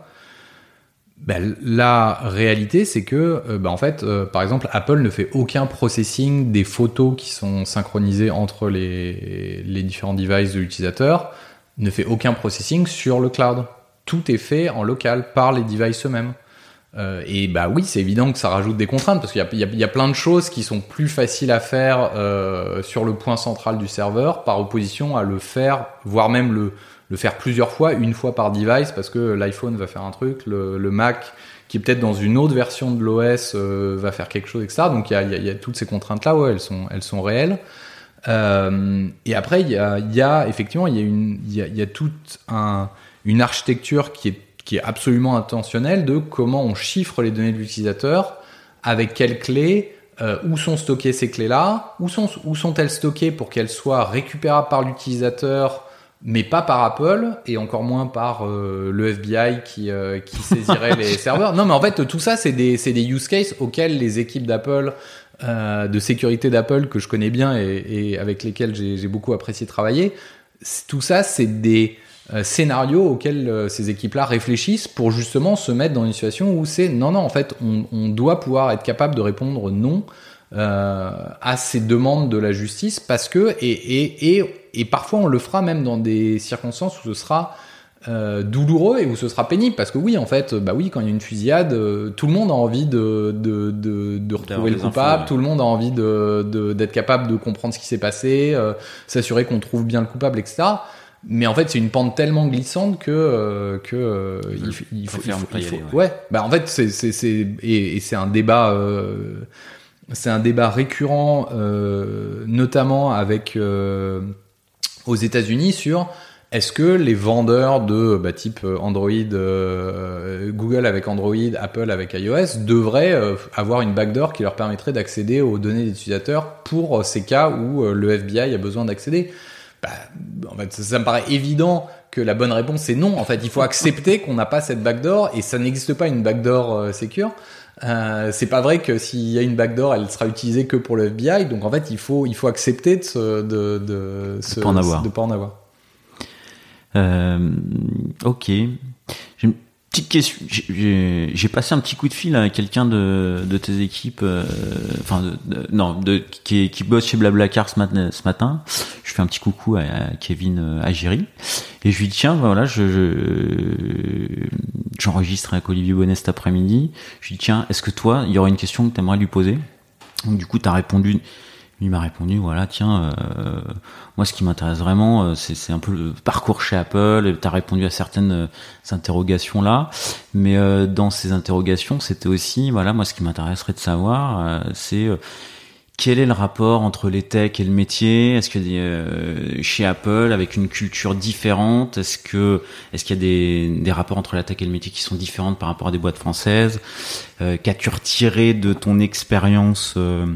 Bah, la réalité, c'est que, bah, en fait, euh, par exemple, Apple ne fait aucun processing des photos qui sont synchronisées entre les, les différents devices de l'utilisateur, ne fait aucun processing sur le cloud. Tout est fait en local par les devices eux-mêmes. Euh, et bah oui, c'est évident que ça rajoute des contraintes parce qu'il y a, plein de choses qui sont plus faciles à faire euh, sur le point central du serveur par opposition à le faire, voire même le, faire plusieurs fois, une fois par device parce que l'iPhone va faire un truc, le, Mac qui est peut-être dans une autre version de l'OS va faire quelque chose, etc. Donc il y a, toutes ces contraintes là, elles sont réelles. Et après il y a, y a effectivement il y a une il y a, y a toute un, une architecture qui est qui est absolument intentionnelle de comment on chiffre les données de l'utilisateur, avec quelles clés, euh, où sont stockées ces clés-là, où sont où sont-elles stockées pour qu'elles soient récupérables par l'utilisateur, mais pas par Apple et encore moins par euh, le FBI qui euh, qui saisirait les serveurs. Non, mais en fait tout ça c'est des c'est des use cases auxquels les équipes d'Apple de sécurité d'Apple que je connais bien et, avec lesquelles j'ai beaucoup apprécié travailler, tout ça c'est des euh, scénarios auxquels euh, ces équipes-là réfléchissent pour justement se mettre dans une situation où c'est non, non, en fait, on, doit pouvoir être capable de répondre non euh, à ces demandes de la justice parce que, et, et, et, et, parfois on le fera même dans des circonstances où ce sera douloureux et où ce sera pénible. Parce que oui en fait bah oui quand il y a une fusillade tout le monde a envie de de, de, de retrouver le coupable. tout le monde a envie de d'être capable de comprendre ce qui s'est passé s'assurer qu'on trouve bien le coupable etc mais en fait c'est une pente tellement glissante que euh, que euh, il, faut, il, faut, il faut, ouais. bah en fait c'est c'est c'est et, et c'est un débat euh, c'est un débat récurrent euh, notamment avec euh, aux États-Unis sur est-ce que les vendeurs de bah, type Android, Google avec Android, Apple avec iOS devraient avoir une backdoor qui leur permettrait d'accéder aux données des utilisateurs pour ces cas où le FBI a besoin d'accéder? Bah, en fait, ça, me paraît évident que la bonne réponse c'est non. En fait, il faut accepter qu'on n'a pas cette backdoor et ça n'existe pas une backdoor euh, secure. Euh, c'est pas vrai que s'il y a une backdoor, elle sera utilisée que pour le FBI. Donc en fait, il faut il faut accepter de de de, de pas en avoir. De pas en avoir. Euh, ok petite question. J'ai passé un petit coup de fil à quelqu'un de, de, tes équipes, euh, enfin, non, de, qui, qui bosse chez Blablacar ce matin, ce matin. Je fais un petit coucou à, Kevin euh, Agiri et je lui dis tiens, voilà, je j'enregistre avec Olivier Bonnet cet après-midi. Je lui dis tiens, est-ce que toi, il y aurait une question que tu aimerais lui poser? Donc du coup, tu as répondu il m'a répondu voilà tiens euh, moi ce qui m'intéresse vraiment euh, c'est un peu le parcours chez Apple tu as répondu à certaines euh, interrogations là mais dans ces interrogations c'était aussi voilà moi ce qui m'intéresserait de savoir c'est quel est le rapport entre les techs et le métier? Est-ce que chez Apple, avec une culture différente, est-ce que est-ce qu'il y a des, des rapports entre la tech et le métier qui sont différentes par rapport à des boîtes françaises? Qu'as-tu retiré de ton expérience euh,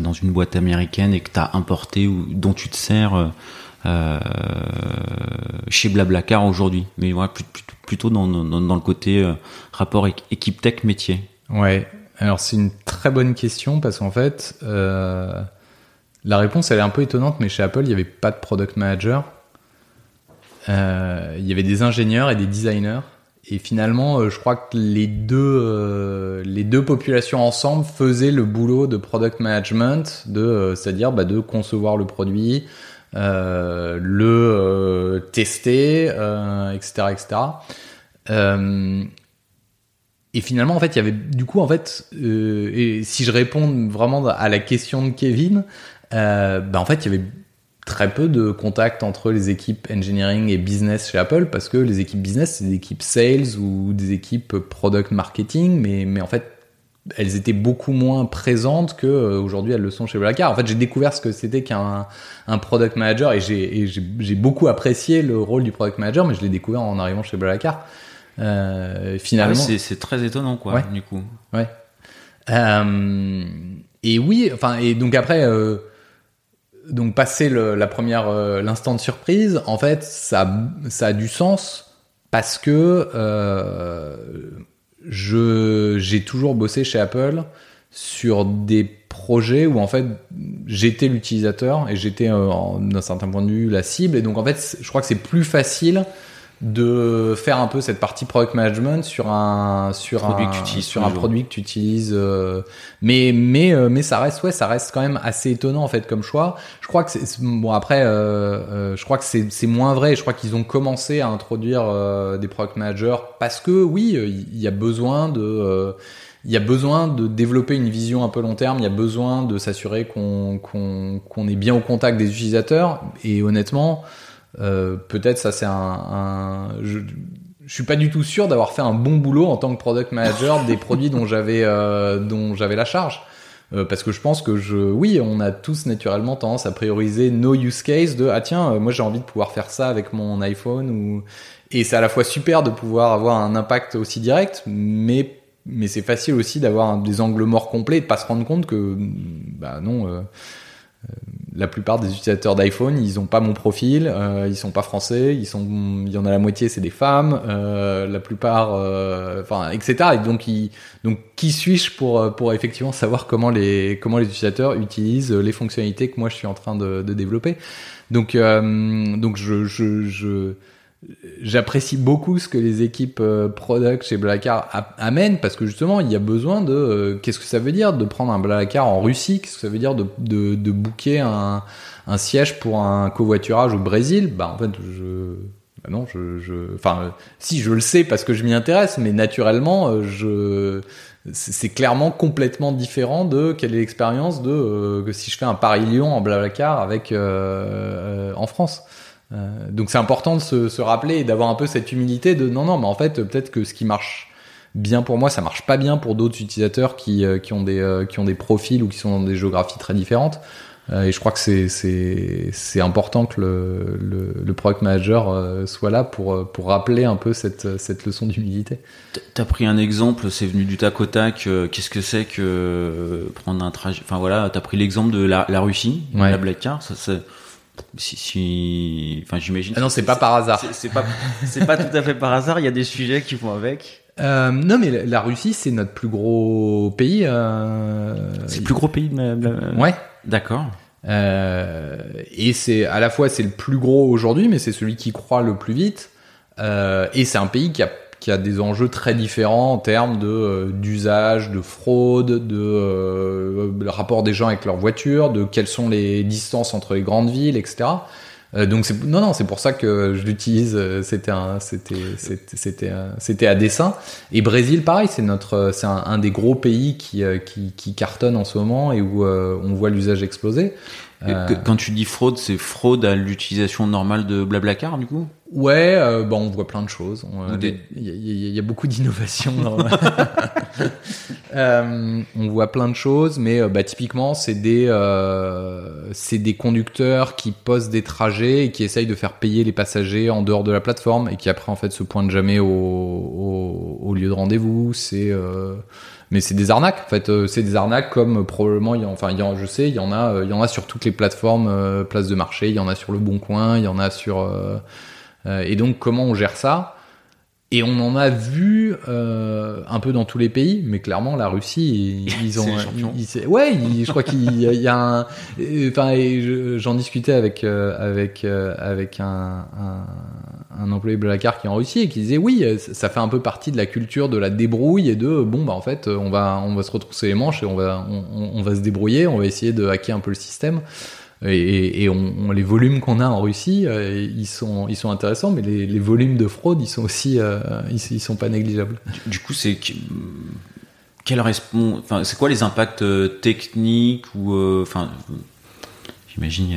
dans une boîte américaine et que tu as importé ou dont tu te sers euh, euh chez Blablacar aujourd'hui. Mais ouais, plutôt dans, dans, le côté euh, rapport équipe tech métier. Ouais, alors c'est une très bonne question parce qu'en fait, euh, la réponse elle est un peu étonnante, mais chez Apple il n'y avait pas de product manager. Euh, il y avait des ingénieurs et des designers. Et finalement, euh, je crois que les deux, euh, les deux populations ensemble faisaient le boulot de product management, de, euh, c'est-à-dire bah, de concevoir le produit, le tester, etc., etc. et finalement, en fait, il y avait du coup, en fait, si je réponds vraiment à la question de Kevin, bah, en fait, il y avait très peu de contact entre les équipes engineering et business chez Apple parce que les équipes business c'est des équipes sales ou des équipes product marketing mais mais en fait elles étaient beaucoup moins présentes que euh, aujourd'hui elles le sont chez Blackard. En fait, j'ai découvert ce que c'était qu'un un product manager et j'ai beaucoup apprécié le rôle du product manager, mais je l'ai découvert en arrivant chez Blackard. Euh, finalement, ah c'est très étonnant quoi. Du coup. Ouais. Euh, et oui, enfin et donc après. Euh, donc passer la première euh, l'instant de surprise, en fait, ça ça a du sens parce que euh, je j'ai toujours bossé chez Apple sur des projets où en fait j'étais l'utilisateur et j'étais euh, d'un certain point de vue la cible. Et donc en fait je crois que c'est plus facile de faire un peu cette partie product management sur un sur produit un que tu sur un produit que tu utilises euh, mais mais euh, mais ça reste ouais ça reste quand même assez étonnant en fait comme choix. Je crois que c'est bon après euh, euh, je crois que c'est c'est moins vrai. Je crois qu'ils ont commencé à introduire des product managers parce que oui il y a besoin de il y a besoin de développer une vision un peu long terme, il y a besoin de s'assurer qu'on qu'on qu'on est bien au contact des utilisateurs. Et honnêtement, euh, peut-être ça c'est un, un je, je suis pas du tout sûr d'avoir fait un bon boulot en tant que product manager des produits dont j'avais euh, dont j'avais la charge. Euh, parce que je pense que je, oui, on a tous naturellement tendance à prioriser nos use cases de ah tiens, euh, moi j'ai envie de pouvoir faire ça avec mon iPhone ou et c'est à la fois super de pouvoir avoir un impact aussi direct, mais mais c'est facile aussi d'avoir des angles morts complets et de pas se rendre compte que bah non. Euh, la plupart des utilisateurs d'iPhone, ils ont pas mon profil, euh, ils sont pas français, ils sont, il y en a la moitié c'est des femmes, euh, la plupart, euh, enfin, etc. Et donc, ils, donc, qui suis-je pour pour effectivement savoir comment les comment les utilisateurs utilisent les fonctionnalités que moi je suis en train de, de développer? Donc, euh, donc je, je, je j'apprécie beaucoup ce que les équipes euh, product chez Blablacar amènent parce que justement il y a besoin de euh, qu'est-ce que ça veut dire de prendre un Blablacar en Russie? Qu'est-ce que ça veut dire de de, de booker un, un siège pour un covoiturage au Brésil? Bah en fait je bah non je je enfin si je le sais parce que je m'y intéresse mais naturellement euh, je c'est clairement complètement différent de quelle est l'expérience de que si je fais un Paris-Lyon en Blablacar avec en France euh, donc c'est important de se, se rappeler et d'avoir un peu cette humilité de non non mais en fait peut-être que ce qui marche bien pour moi ça marche pas bien pour d'autres utilisateurs qui, euh, qui ont des euh, qui ont des profils ou qui sont dans des géographies très différentes et je crois que c'est c'est c'est important que le, le, le product manager soit là pour pour rappeler un peu cette cette leçon d'humilité. T'as pris un exemple, c'est venu du tac au tac. Qu'est-ce que c'est que prendre un trajet Enfin voilà, t'as pris l'exemple de la, la Russie, ouais. la Black Car. Ça, ça, si, si, enfin, j'imagine. Ah non, c'est pas par hasard. C'est pas, c'est pas tout à fait par hasard. Il y a des sujets qui vont avec. Euh, non, mais la Russie, c'est notre plus gros pays. Euh... C'est le plus gros pays. De... Ouais. D'accord. Euh, et c'est à la fois c'est le plus gros aujourd'hui, mais c'est celui qui croît le plus vite. Euh, et c'est un pays qui a qui a des enjeux très différents en termes de euh, d'usage, de fraude, de euh, rapport des gens avec leur voiture, de quelles sont les distances entre les grandes villes, etc. Euh, donc c'est non non c'est pour ça que je l'utilise. C'était c'était c'était c'était à dessein. Et Brésil pareil c'est notre c'est un, un, des gros pays qui, qui qui cartonne en ce moment et où on voit l'usage exploser. Quand tu dis fraude, c'est fraude à l'utilisation normale de Blablacar, du coup? Ouais, euh, bah, on voit plein de choses. Il y, y, y, a beaucoup d'innovations. euh, on voit plein de choses, mais euh, bah, typiquement, c'est des, euh, c'est des conducteurs qui posent des trajets et qui essayent de faire payer les passagers en dehors de la plateforme et qui après en fait se pointent jamais au, au, au lieu de rendez-vous. C'est euh, mais c'est des arnaques en fait euh, c'est des arnaques comme probablement il y a, enfin il y a, je sais il y en a il y en a sur toutes les plateformes euh, places de marché il y en a sur le bon coin il y en a sur euh, et donc comment on gère ça? Et on en a vu euh, un peu dans tous les pays, mais clairement la Russie, ils, ils ont, ils, ouais, je crois qu'il y, a un, enfin, j'en discutais avec euh, avec euh, avec un, un, un employé Blablacar qui est en Russie et qui disait oui, ça fait un peu partie de la culture de la débrouille et de bon bah en fait on va on va se retrousser les manches et on va on, on va se débrouiller, on va essayer de hacker un peu le système et, les volumes qu'on a en Russie, euh, ils sont intéressants, mais les, volumes de fraude, ils sont aussi euh, ils, ils, sont pas négligeables. Du, coup, c'est quel répond, enfin, c'est quoi les impacts euh, techniques ou enfin, j'imagine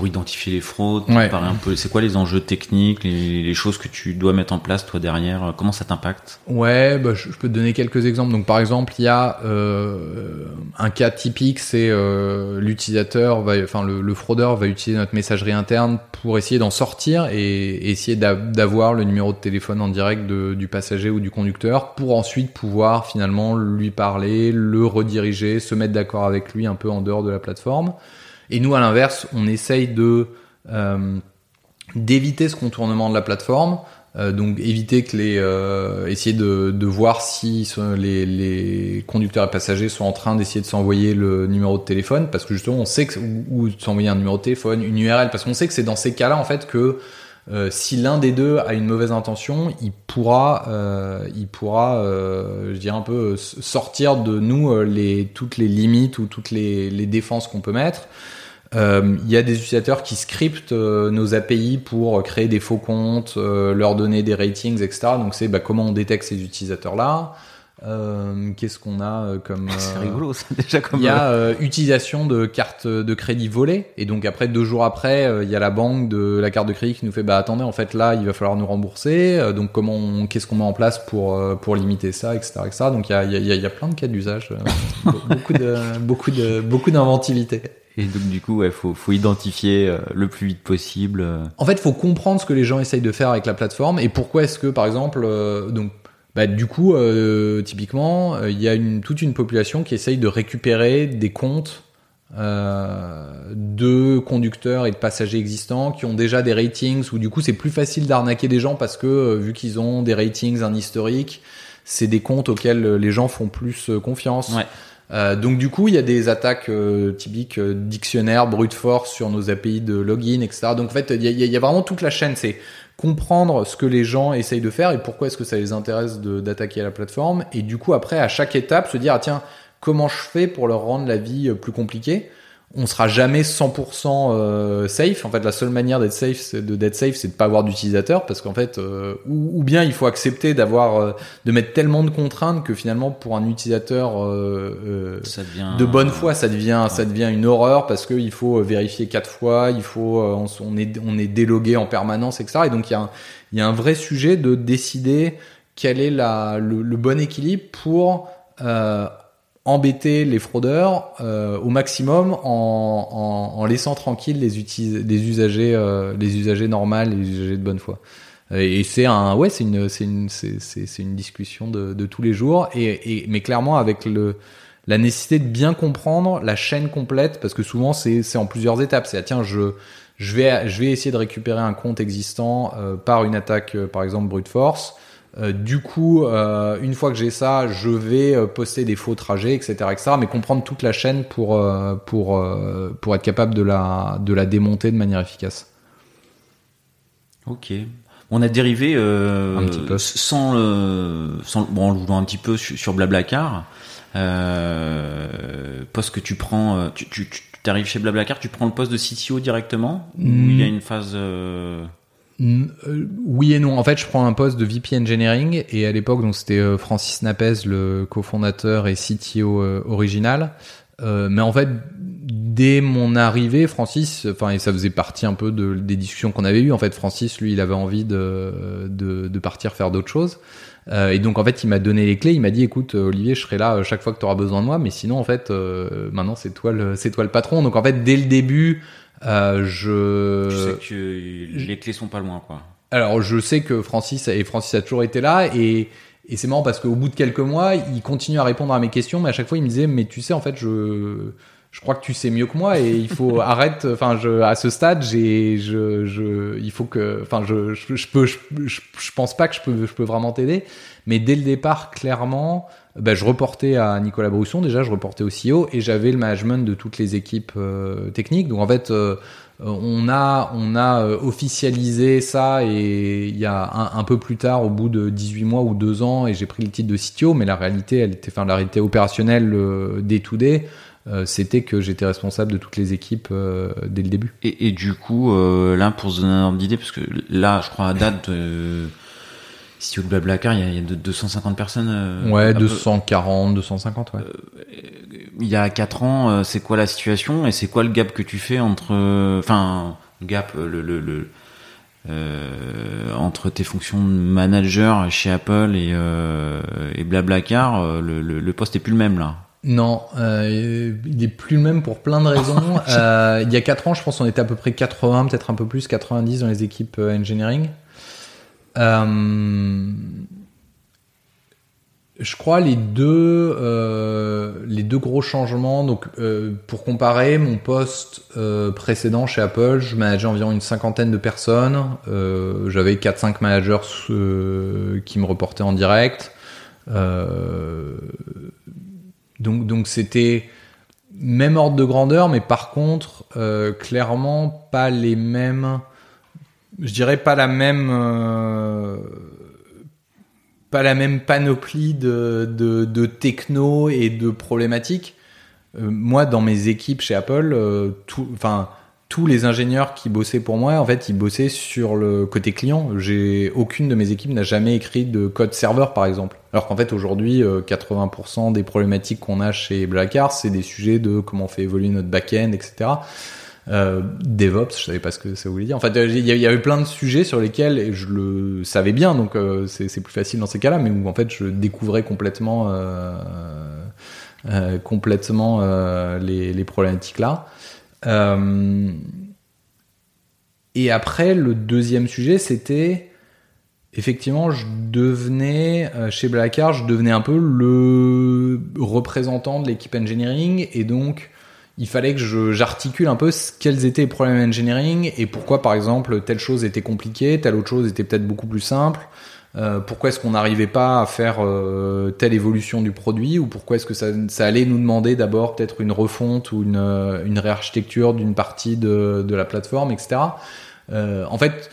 pour identifier les fraudes ouais. un peu c'est quoi les enjeux techniques les, les, choses que tu dois mettre en place toi derrière comment ça t'impacte? Ouais bah, je, je, peux te donner quelques exemples. Donc par exemple il y a euh, un cas typique c'est euh, l'utilisateur va enfin le, le, fraudeur va utiliser notre messagerie interne pour essayer d'en sortir et, et essayer d'avoir le numéro de téléphone en direct de, du passager ou du conducteur pour ensuite pouvoir finalement lui parler le rediriger se mettre d'accord avec lui un peu en dehors de la plateforme et nous, à l'inverse, on essaye de euh, d'éviter ce contournement de la plateforme. Euh, donc éviter que les euh, essayer de, de voir si les, les conducteurs et passagers sont en train d'essayer de s'envoyer le numéro de téléphone parce que justement on sait que ou, ou s'envoyer un numéro de téléphone une URL parce qu'on sait que c'est dans ces cas-là en fait que si l'un des deux a une mauvaise intention, il pourra, il pourra, je dirais un peu sortir de nous les toutes les limites ou toutes les, les défenses qu'on peut mettre. Euh, il y a des utilisateurs qui scriptent euh, nos API pour créer des faux comptes, euh, leur donner des ratings, etc. Donc c'est bah, comment on détecte ces utilisateurs-là. Euh, Qu'est-ce qu'on a euh, comme C'est euh, rigolo, ça, déjà comme. Il y a euh, euh, utilisation de cartes de crédit volées et donc après deux jours après, euh, il y a la banque de la carte de crédit qui nous fait bah attendez en fait là il va falloir nous rembourser euh, donc comment on- qu'est-ce qu'on met en place pour euh, pour limiter ça etc etc donc il y a il y a, il y a plein de cas d'usage euh, beaucoup de beaucoup de beaucoup d'inventivité. Et donc du coup, ouais, faut faut identifier euh, le plus vite possible. euh, En fait, faut comprendre ce que les gens essayent de faire avec la plateforme et pourquoi est-ce que, par exemple, euh, donc, bah, du coup, typiquement, il y a une, toute une population qui essaye de récupérer des comptes de conducteurs et de passagers existants qui ont déjà des ratings ou du coup c'est plus facile d'arnaquer des gens parce que vu qu'ils ont des ratings, un historique, c'est des comptes auxquels les gens font plus confiance. Ouais. Euh, donc du coup, il y a des attaques euh, typiques euh, dictionnaire, brute force sur nos API de login, etc. Donc en fait, il y a, y a- vraiment toute la chaîne. C'est comprendre ce que les gens essayent de faire et pourquoi est-ce que ça les intéresse d'attaquer la plateforme. Et du coup, après, à chaque étape, se dire, ah tiens, comment je fais pour leur rendre la vie euh, plus compliquée? On sera jamais 100% euh, safe. En fait, la seule manière d'être safe, c'est de d'être safe, c'est de pas avoir d'utilisateur, parce qu'en fait, euh, ou, ou bien il faut accepter d'avoir, euh, de mettre tellement de contraintes que finalement, pour un utilisateur euh, euh, Ça devient de bonne foi, ça devient, ça devient une horreur parce qu'il faut vérifier quatre fois, il faut, euh, on, on est, on est délogué en permanence, etc. Et donc il y a, un, il y a un vrai sujet de décider quel est la, le, le bon équilibre pour euh, embêter les fraudeurs euh, au maximum en, en, en laissant tranquilles les, utis- les usagers, euh, les usagers normales, les usagers de bonne foi. Et c'est un, ouais, c'est une, c'est une, c'est une discussion de, de tous les jours. Et, et mais clairement avec le, la nécessité de bien comprendre la chaîne complète, parce que souvent c'est, c'est en plusieurs étapes. C'est ah, tiens, je, je vais, je vais essayer de récupérer un compte existant euh, par une attaque, euh, par exemple brute force. Euh, du coup, euh, une fois que j'ai ça, je vais euh, poster des faux trajets, etc., etc. Mais comprendre toute la chaîne pour pour pour être capable de la de la démonter de manière efficace. Ok. On a dérivé Un petit peu. sans le, sans, bon, en jouant un petit peu sur, sur Blablacar. Poste que tu prends, tu, tu, tu arrives chez Blablacar, tu prends le poste de CTO directement ou Mm. il y a une phase. Euh, oui et non. En fait, je prends un poste de VP Engineering et à l'époque, donc c'était euh, Francis Napez, le cofondateur et CTO euh, original. Mais en fait, dès mon arrivée, Francis, enfin, et ça faisait partie un peu de, des discussions qu'on avait eues. En fait, Francis, lui, il avait envie de, de, de partir faire d'autres choses. Et donc, en fait, il m'a donné les clés. Il m'a dit, écoute, Olivier, je serai là chaque fois que tu auras besoin de moi. Mais sinon, en fait, maintenant, c'est toi le, c'est toi le patron. Donc, en fait, dès le début, euh, je. Tu sais que les clés sont pas loin, quoi. Alors, je sais que Francis et Francis a toujours été là et et c'est marrant parce qu'au bout de quelques mois, il continue à répondre à mes questions, mais à chaque fois, il me disait, mais tu sais, en fait, je je crois que tu sais mieux que moi et il faut arrête. Enfin, je à ce stade, j'ai je je il faut que enfin je je, je peux je, je, je pense pas que je peux je peux vraiment t'aider, mais dès le départ, clairement. Ben, je reportais à Nicolas Brousson déjà, je reportais au CEO et j'avais le management de toutes les équipes euh, techniques. Donc en fait, euh, on a on a euh, officialisé ça et il y a un, peu plus tard, au bout de 18 mois ou deux ans, et j'ai pris le titre de CTO, mais la réalité, elle était, enfin la réalité opérationnelle euh, day to day, euh, c'était que j'étais responsable de toutes les équipes euh, dès le début. Et, et du coup, euh, là, pour se donner un ordre d'idée, parce que là, je crois à date, euh, si tu veux Blablacar, il y a, il y a de- 250 personnes. euh, Ouais, à peu- 240, 250, ouais. il y a 4 ans, euh, c'est quoi la situation et c'est quoi le gap que tu fais entre, euh, enfin, gap, euh, le, le, le euh, entre tes fonctions de manager chez Apple et, euh, et Blablacar, euh, le, le, le poste est plus le même là. Non, euh, il est plus le même pour plein de raisons. Euh, il y a 4 ans, je pense, on était à peu près 80, peut-être un peu plus, 90 dans les équipes euh, engineering. Euh, je crois les deux, euh, les deux gros changements. Donc, euh, pour comparer, mon poste précédent chez Apple, je manageais environ une cinquantaine de personnes. J'avais 4-5 managers qui me reportaient en direct. Donc, donc c'était même ordre de grandeur, mais par contre, clairement pas les mêmes. Je dirais pas la même. euh, pas la même panoplie de, de, de techno et de problématiques. Euh, moi, dans mes équipes chez Apple, euh, enfin, tous les ingénieurs qui bossaient pour moi, en fait, ils bossaient sur le côté client. J'ai aucune de mes équipes n'a jamais écrit de code serveur, par exemple. Alors qu'en fait, aujourd'hui, 80% des problématiques qu'on a chez Blackard, c'est des sujets de comment on fait évoluer notre back-end, etc. Euh, DevOps, je savais pas ce que ça voulait dire. En fait, il y avait plein de sujets sur lesquels je le savais bien, donc euh, c'est plus facile dans ces cas-là, mais où en fait je découvrais complètement, euh, euh complètement euh, les, les, problématiques là. et après, le deuxième sujet, c'était effectivement, je devenais chez Blackard, je devenais un peu le représentant de l'équipe engineering, et donc il fallait que j'articule un peu quels étaient les problèmes engineering et pourquoi, par exemple, telle chose était compliquée, telle autre chose était peut-être beaucoup plus simple. Euh, pourquoi est-ce qu'on n'arrivait pas à faire euh, telle évolution du produit ou pourquoi est-ce que ça, ça, allait nous demander d'abord peut-être une refonte ou une, euh, une réarchitecture d'une partie de, de, la plateforme, etc. Euh, en fait,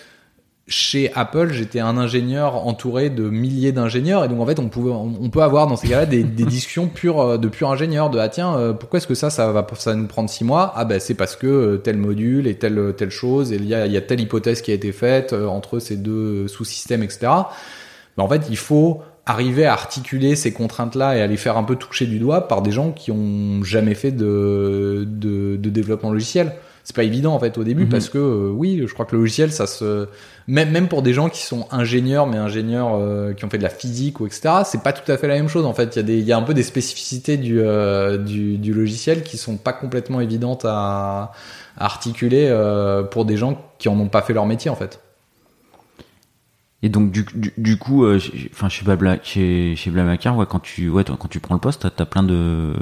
chez Apple, j'étais un ingénieur entouré de milliers d'ingénieurs. Et donc en fait on pouvait, on peut avoir dans ces cas-là des, des discussions pures euh, de purs ingénieurs de ah tiens euh, pourquoi est-ce que ça ça va ça nous prendre six mois? Ah ben c'est parce que euh, tel module et telle telle chose et il y a, il y a telle hypothèse qui a été faite entre ces deux sous-systèmes etc. Ben, en fait il faut arriver à articuler ces contraintes-là et à les faire un peu toucher du doigt par des gens qui ont jamais fait de, de, de développement logiciel c'est pas évident en fait au début mhm. parce que euh, oui, je crois que le logiciel, ça se même même pour des gens qui sont ingénieurs mais ingénieurs euh, qui ont fait de la physique ou etc. C'est pas tout à fait la même chose en fait. Il y a des il y a un peu des spécificités du euh, du, du, logiciel qui sont pas complètement évidentes à, à articuler pour des gens qui en ont pas fait leur métier en fait. Et donc du, du, du coup, enfin chez Blabla, chez, chez Blablacar, ouais, quand tu ouais, quand tu prends le poste, t'as as plein de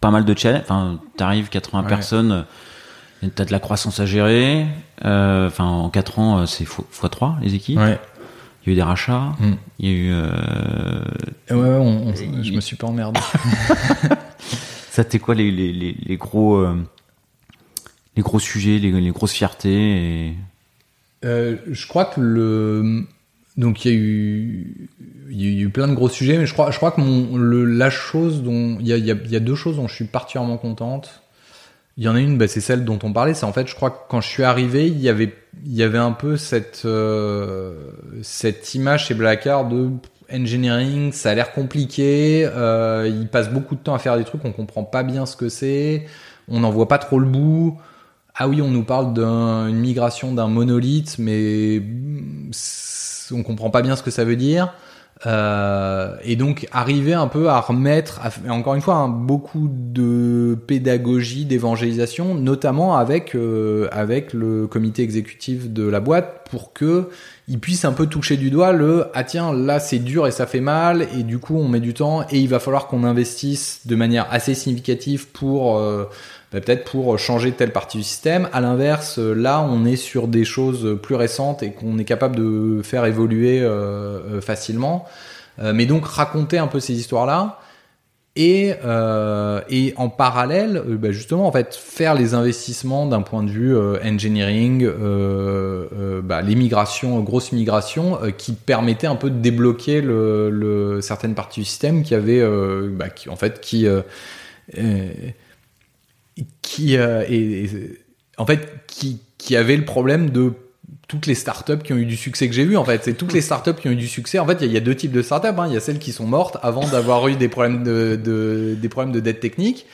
pas mal de challenges. Enfin, t'arrives 80 personnes, euh, t'as de la croissance à gérer. Euh, enfin, en 4 ans, euh, c'est x3 les équipes. Il y a eu des rachats. Mm. Il y a eu. Ouais, ouais je me suis pas emmerdé. Ça, t'es quoi les, les, les, gros les gros sujets, les, les grosses fiertés et... Je crois que le donc il y a eu il y a eu plein de gros sujets, mais je crois, je crois que la chose dont il y a, deux choses dont je suis particulièrement contente. Il y en a une, bah, c'est celle dont on parlait. C'est en fait, je crois que quand je suis arrivé, il y avait, il y avait un peu cette euh, cette image chez Blackard de engineering, ça a l'air compliqué. Euh, il passe beaucoup de temps à faire des trucs, on comprend pas bien ce que c'est, on n'en voit pas trop le bout. Ah oui, on nous parle d'une migration d'un monolithe, mais on comprend pas bien ce que ça veut dire. Euh, et donc arriver un peu à remettre, encore une fois, hein, beaucoup de pédagogie, d'évangélisation, notamment avec euh, avec le comité exécutif de la boîte, pour que ils puissent un peu toucher du doigt le ah tiens là c'est dur et ça fait mal et du coup on met du temps et il va falloir qu'on investisse de manière assez significative pour euh, bah, peut-être pour changer telle partie du système. À l'inverse, là, on est sur des choses plus récentes et qu'on est capable de faire évoluer euh, euh, facilement. Euh, mais donc raconter un peu ces histoires-là. Et, euh, et en parallèle, bah justement, en fait, faire les investissements d'un point de vue engineering, euh, bah, les migrations, grosses migrations, qui permettaient un peu de débloquer certaines parties du système qui avaient, bah, en fait, qui qui euh, en fait qui, qui avait le problème de toutes les startups qui ont eu du succès que j'ai vu en fait c'est toutes les startups qui ont eu du succès en fait il y, a deux types de startups hein. il y a celles qui sont mortes avant d'avoir eu des problèmes de, de, des problèmes de dette technique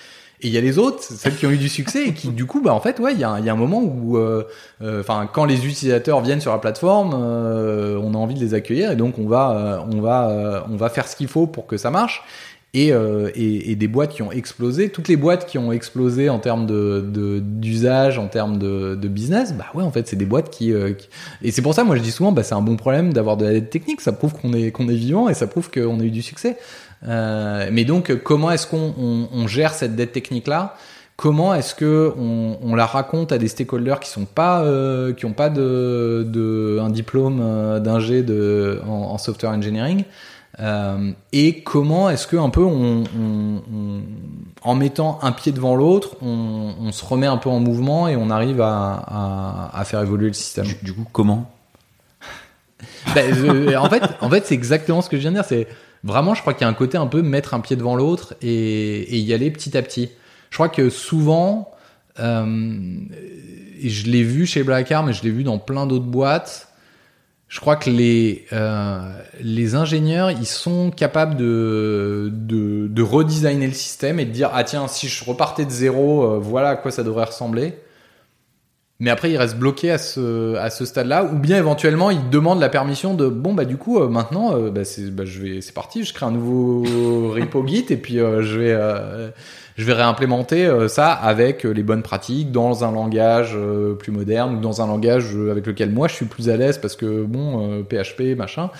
et il y a les autres, celles qui ont eu du succès et qui, du coup, bah en fait, ouais, il y a, y a un moment où, euh, euh, enfin, quand les utilisateurs viennent sur la plateforme, on a envie de les accueillir et donc on va, on va, on va faire ce qu'il faut pour que ça marche. Euh, et, et, des boîtes qui ont explosé. Toutes les boîtes qui ont explosé en termes de d'usage, en termes de, de, business, bah ouais, en fait, c'est des boîtes qui, euh, et c'est pour ça, moi, je dis souvent, bah c'est un bon problème d'avoir de la dette technique. Ça prouve qu'on est qu'on est vivant et ça prouve qu'on a eu du succès. Euh, mais donc, comment est-ce qu'on on, on gère cette dette technique là Comment est-ce que on, la raconte à des stakeholders qui sont pas euh, qui ont pas de, de un diplôme euh, d'ingé de en software engineering? Euh, et comment est-ce que un peu on, on, on, en mettant un pied devant l'autre, on, se remet un peu en mouvement et on arrive à, à, à faire évoluer le système? Du, coup, comment? Ben, En fait, en fait, c'est exactement ce que je viens de dire. C'est vraiment, je crois qu'il y a un côté un peu mettre un pied devant l'autre et, et, y aller petit à petit. Je crois que souvent, et je l'ai vu chez Blackar, mais je l'ai vu dans plein d'autres boîtes. Je crois que les les ingénieurs, ils sont capables de, de de redesigner le système et de dire ah tiens si je repartais de zéro, voilà à quoi ça devrait ressembler. Mais après il reste bloqué à ce à ce stade-là. Ou bien éventuellement il demande la permission de bon bah du coup euh, maintenant euh, bah, c'est bah, parti je crée un nouveau repo git et puis euh, je vais je vais réimplémenter ça avec les bonnes pratiques dans un langage plus moderne ou dans un langage avec lequel moi je suis plus à l'aise parce que bon PHP machin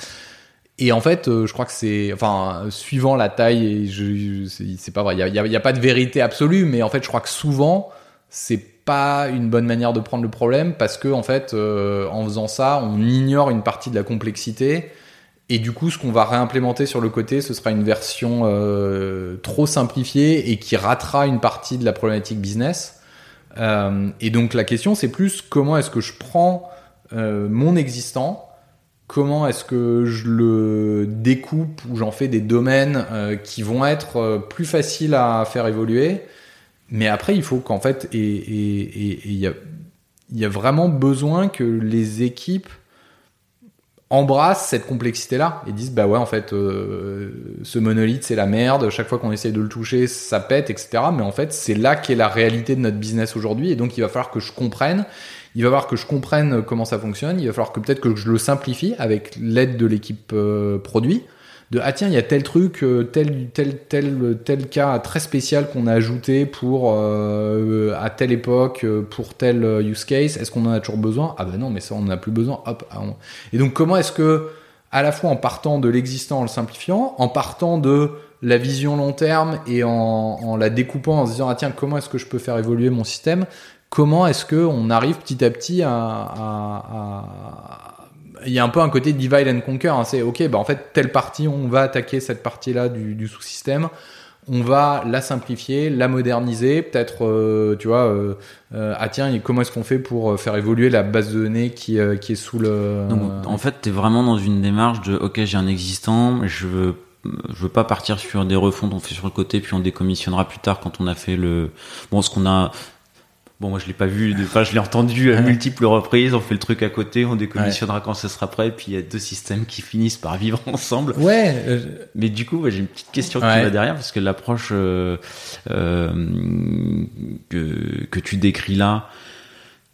et en fait, je crois que c'est, enfin, suivant la taille, c'est pas vrai. Il y a, pas de vérité absolue, mais en fait, je crois que souvent, c'est pas une bonne manière de prendre le problème parce que en fait, euh, en faisant ça, on ignore une partie de la complexité. Et du coup, ce qu'on va réimplémenter sur le côté, ce sera une version euh, trop simplifiée et qui ratera une partie de la problématique business. Euh, et donc la question, c'est plus comment est-ce que je prends mon existant, comment est-ce que je le découpe ou j'en fais des domaines qui vont être plus faciles à faire évoluer? Mais après, il faut qu'en fait, et il y a, y a vraiment besoin que les équipes embrassent cette complexité-là et disent bah ouais en fait euh, ce monolithe c'est la merde chaque fois qu'on essaye de le toucher ça pète etc mais en fait c'est là qu'est la réalité de notre business aujourd'hui. Et donc il va falloir que je comprenne il va falloir que je comprenne comment ça fonctionne. Il va falloir que peut-être que je le simplifie avec l'aide de l'équipe euh, produit de ah tiens il y a tel truc euh, tel tel tel tel cas très spécial qu'on a ajouté pour euh, à telle époque euh, pour tel use case. Est-ce qu'on en a toujours besoin? Ah ben non mais ça on en a plus besoin. Hop ah, et donc comment est-ce que à la fois en partant de l'existant en le simplifiant en partant de la vision long terme et en, la découpant en se disant ah tiens comment est-ce que je peux faire évoluer mon système? Comment est-ce que on arrive petit à petit à il y a un peu un côté divide and conquer. Hein. C'est ok, bah en fait telle partie, on va attaquer cette partie-là du, sous-système. On va la simplifier, la moderniser, peut-être, euh, tu vois, euh, euh, ah tiens, comment est-ce qu'on fait pour faire évoluer la base de données qui, qui est sous le. Donc, en fait, tu es vraiment dans une démarche de, ok, j'ai un existant, je veux je veux pas partir sur des refontes on fait sur le côté puis on décommissionnera plus tard quand on a fait le bon ce qu'on a Bon, moi je l'ai pas vu, enfin je l'ai entendu à multiples reprises. On fait le truc à côté, on décommissionnera quand ce sera prêt. Puis il y a deux systèmes qui finissent par vivre ensemble. Ouais. Euh, Mais du coup, j'ai une petite question qui va derrière parce que l'approche euh, euh, que que tu décris là,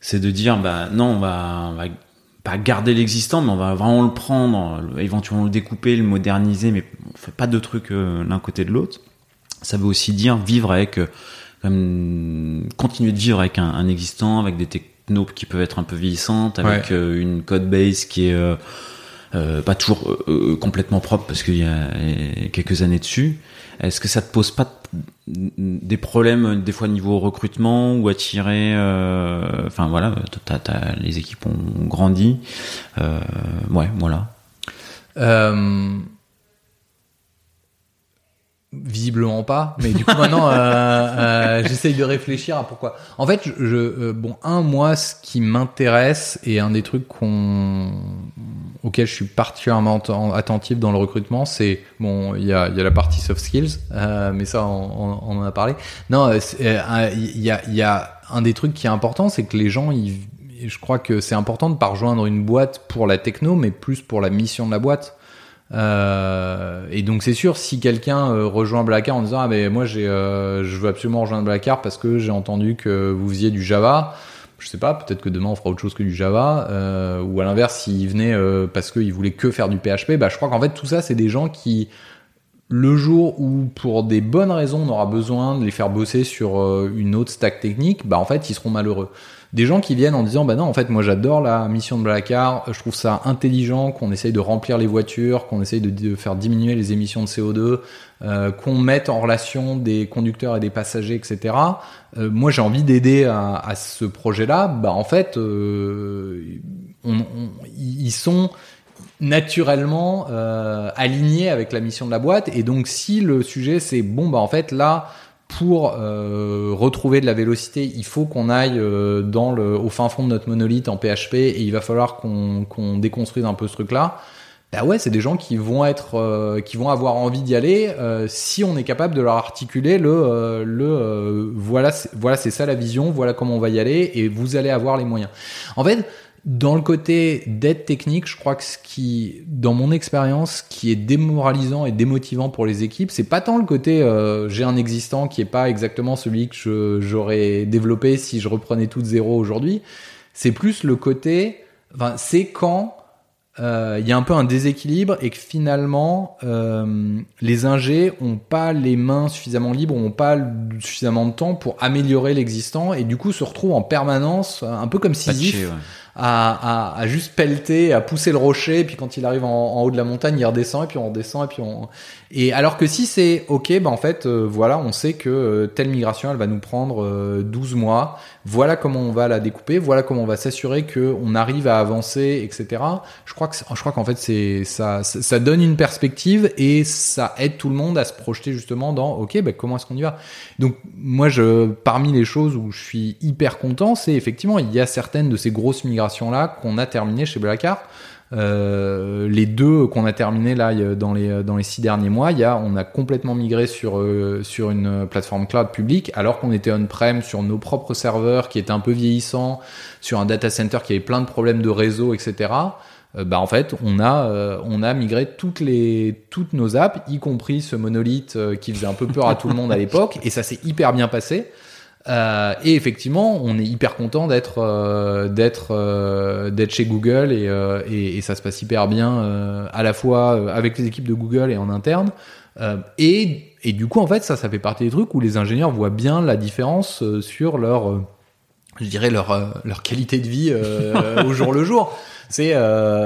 c'est de dire bah non, on va, on va pas garder l'existant, mais on va vraiment le prendre, éventuellement le découper, le moderniser, mais on fait pas de trucs euh, l'un côté de l'autre. Ça veut aussi dire vivre avec continuer de vivre avec un, un, existant, avec des technos qui peuvent être un peu vieillissantes, avec euh, une code base qui est euh, euh, pas toujours euh, complètement propre parce qu'il y a quelques années dessus. Est-ce que ça te pose pas des problèmes des fois niveau recrutement ou attirer Enfin voilà, les équipes ont grandi. ouais, voilà. Visiblement pas, mais du coup maintenant euh, euh, j'essaye de réfléchir à pourquoi. En fait, je, euh, bon un moi ce qui m'intéresse et un des trucs qu'on auquel je suis particulièrement attentif dans le recrutement, c'est bon il y a, y a la partie soft skills, euh, mais ça on, on, en a parlé. Non, euh, il y a il y a un des trucs qui est important, c'est que les gens ils je crois que c'est important de pas rejoindre une boîte pour la techno, mais plus pour la mission de la boîte. Euh, et donc c'est sûr, si quelqu'un euh, rejoint Blackard en disant ah mais moi j'ai euh, je veux absolument rejoindre Blackard parce que j'ai entendu que vous faisiez du Java, je sais pas, peut-être que demain on fera autre chose que du Java, ou à l'inverse s'il venait parce qu'il voulait que faire du PHP, bah je crois qu'en fait tout ça c'est des gens qui le jour où pour des bonnes raisons on aura besoin de les faire bosser sur une autre stack technique, bah en fait ils seront malheureux des gens qui viennent en disant bah non en fait moi j'adore la mission de Blackard, je trouve ça intelligent qu'on essaye de remplir les voitures, qu'on essaye de, faire diminuer les émissions de CO2, euh, qu'on mette en relation des conducteurs et des passagers, etc. Euh, moi j'ai envie d'aider à, ce projet-là. Bah en fait euh, ils sont naturellement euh, alignés avec la mission de la boîte et donc si le sujet c'est bon bah en fait là pour euh, retrouver de la vélocité, il faut qu'on aille euh, dans le, au fin fond de notre monolithe en PHP et il va falloir qu'on déconstruise un peu ce truc-là. bah ouais, c'est des gens qui vont être, euh, qui vont avoir envie d'y aller si on est capable de leur articuler le, le voilà, voilà, c'est ça la vision, voilà comment on va y aller et vous allez avoir les moyens. En fait, dans le côté d'aide technique, je crois que ce qui, dans mon expérience, qui est démoralisant et démotivant pour les équipes, c'est pas tant le côté j'ai un existant qui est pas exactement celui que j'aurais développé si je reprenais tout de zéro aujourd'hui. C'est plus le côté, enfin, c'est quand euh, il y a un peu un déséquilibre et que finalement euh, les ingés ont pas les mains suffisamment libres, ont pas suffisamment de temps pour améliorer l'existant et du coup se retrouvent en permanence un peu comme Sisyphe à, à, à, juste pelleter, à pousser le rocher, et puis quand il arrive en, haut de la montagne, il redescend, et puis on redescend, et puis on... Et alors que si c'est OK, bah en fait, euh, voilà, on sait que euh, telle migration, elle va nous prendre euh, 12 mois, voilà comment on va la découper, voilà comment on va s'assurer que on arrive à avancer, etc. Je crois que je crois qu'en fait, c'est ça, ça donne une perspective et ça aide tout le monde à se projeter justement dans OK, bah comment est-ce qu'on y va? Donc moi, je parmi les choses où je suis hyper content, c'est effectivement il y a certaines de ces grosses migrations là qu'on a terminé chez Blackheart. Euh, les deux qu'on a terminé là dans les dans les six derniers mois, y a, on a complètement migré sur euh, sur une plateforme cloud publique alors qu'on était on-prem sur nos propres serveurs qui étaient un peu vieillissants, sur un data center qui avait plein de problèmes de réseau, etc. Euh, bah en fait, on a on a migré toutes les toutes nos apps, y compris ce monolithe qui faisait un peu peur à tout le monde à l'époque, et ça s'est hyper bien passé. Euh, et effectivement, on est hyper content d'être euh, d'être euh, d'être chez Google et, euh, et, et, ça se passe hyper bien euh, à la fois avec les équipes de Google et en interne. et et du coup, en fait, ça, ça fait partie des trucs où les ingénieurs voient bien la différence sur leur, je dirais leur leur qualité de vie au jour le jour. C'est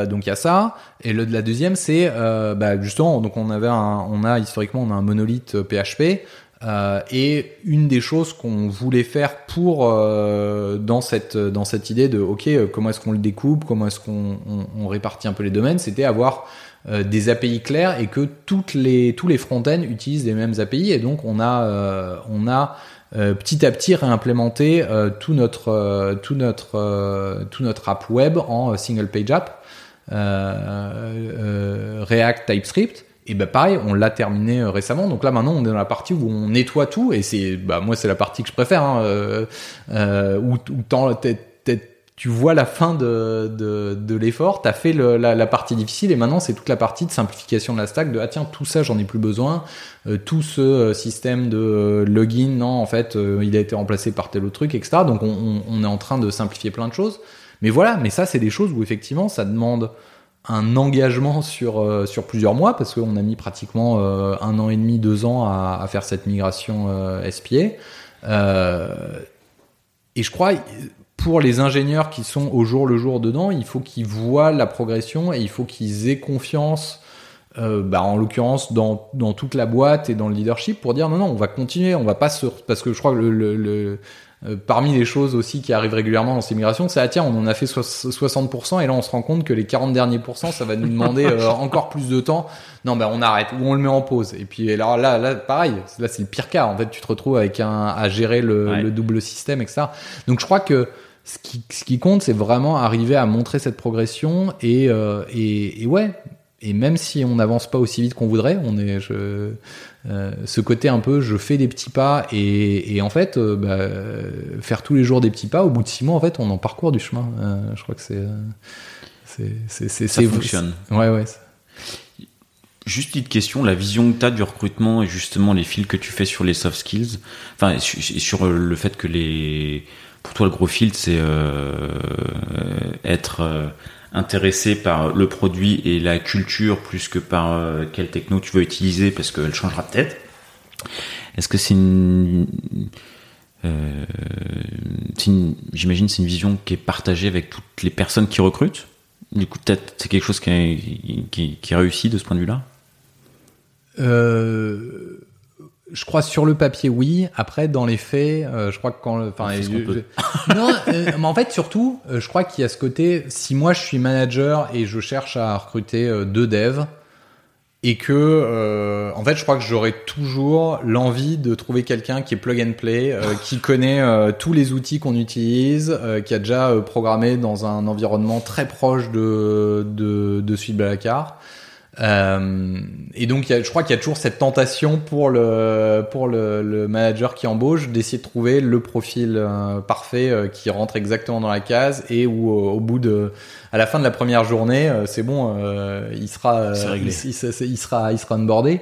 donc il y a ça et le la deuxième c'est bah, justement donc on avait un, on a historiquement on a un monolithe PHP euh, et une des choses qu'on voulait faire pour euh, dans cette dans cette idée de ok euh, comment est-ce qu'on le découpe comment est-ce qu'on on, répartit un peu les domaines c'était avoir des API clairs et que toutes les tous les front-ends utilisent les mêmes API et donc on a on a petit à petit réimplémenté tout notre tout notre tout notre app web en single page app React TypeScript et bah pareil, on l'a terminé euh, récemment. Donc là maintenant, on est dans la partie où on nettoie tout et c'est bah moi c'est la partie que je préfère hein, euh, euh, où, où tu vois la fin de, de, de l'effort, tu as fait le, la, la, partie difficile et maintenant c'est toute la partie de simplification de la stack de ah tiens tout ça j'en ai plus besoin, euh, tout ce euh, système de login non en fait il a été remplacé par tel autre truc etc. Donc on, on, on, est en train de simplifier plein de choses. Mais voilà, mais ça c'est des choses où effectivement ça demande un engagement sur euh, sur plusieurs mois parce qu'on a mis pratiquement euh, un an et demi, deux ans à, faire cette migration euh, SPA. Euh, et je crois pour les ingénieurs qui sont au jour le jour dedans, il faut qu'ils voient la progression et il faut qu'ils aient confiance. bah en l'occurrence dans, dans toute la boîte et dans le leadership pour dire non non on va continuer on va pas se parce que je crois que le euh, parmi les choses aussi qui arrivent régulièrement dans ces migrations, c'est ah tiens, on en a fait 60% et là on se rend compte que les 40 derniers pourcents, ça va nous demander euh, encore plus de temps. Non, ben on arrête ou on le met en pause. Et puis alors là, là, pareil, là c'est le pire cas. En fait, tu te retrouves avec un à gérer le, le double système et ça. Donc je crois que ce qui, ce qui compte, c'est vraiment arriver à montrer cette progression et, euh, et, et ouais, et même si on n'avance pas aussi vite qu'on voudrait, on est je, euh, ce côté un peu je fais des petits pas et, et en fait euh, bah, faire tous les jours des petits pas au bout de six mois en fait on en parcourt du chemin. Euh, je crois que c'est c'est c'est ça fonctionne. Ouais ouais. Juste une question, la vision que tu as du recrutement et justement les fils que tu fais sur les soft skills, enfin sur le fait que les pour toi le gros fil c'est être intéressé par le produit et la culture plus que par euh, quelle techno tu veux utiliser parce qu'elle changera peut-être. Est-ce que c'est une, euh, j'imagine c'est une vision qui est partagée avec toutes les personnes qui recrutent? Du coup, peut-être c'est quelque chose qui, qui réussit de ce point de vue-là? Euh, je crois sur le papier oui. Après dans les faits, euh, je crois que quand, enfin, non, euh, mais en fait surtout, euh, je crois qu'il y a ce côté. Si moi je suis manager et je cherche à recruter deux devs et que euh, en fait je crois que j'aurais toujours l'envie de trouver quelqu'un qui est plug and play euh, qui connaît euh, tous les outils qu'on utilise qui a déjà programmé dans un environnement très proche de de, de Suite Blablacar euh, et donc, je crois qu'il y a toujours cette tentation pour le pour le, le manager qui embauche d'essayer de trouver le profil euh, parfait euh, qui rentre exactement dans la case et où au bout de à la fin de la première journée, c'est bon, il sera il, il, il, sera il sera onboardé.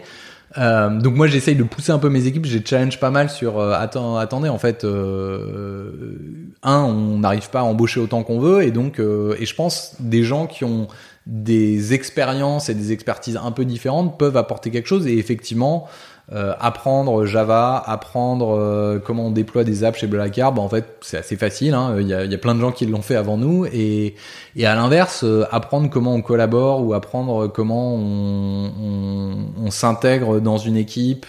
Euh, donc moi j'essaye de pousser un peu mes équipes, j'ai challenge pas mal sur euh, attends, attendez en fait un on n'arrive pas à embaucher autant qu'on veut. Et donc et je pense des gens qui ont des expériences et des expertises un peu différentes peuvent apporter quelque chose et effectivement euh, apprendre Java, apprendre euh, comment on déploie des apps chez bah en fait c'est assez facile. Hein. Il, y a, y a, plein de gens qui l'ont fait avant nous et, et à l'inverse euh, apprendre comment on collabore ou apprendre comment on, on, on s'intègre dans une équipe,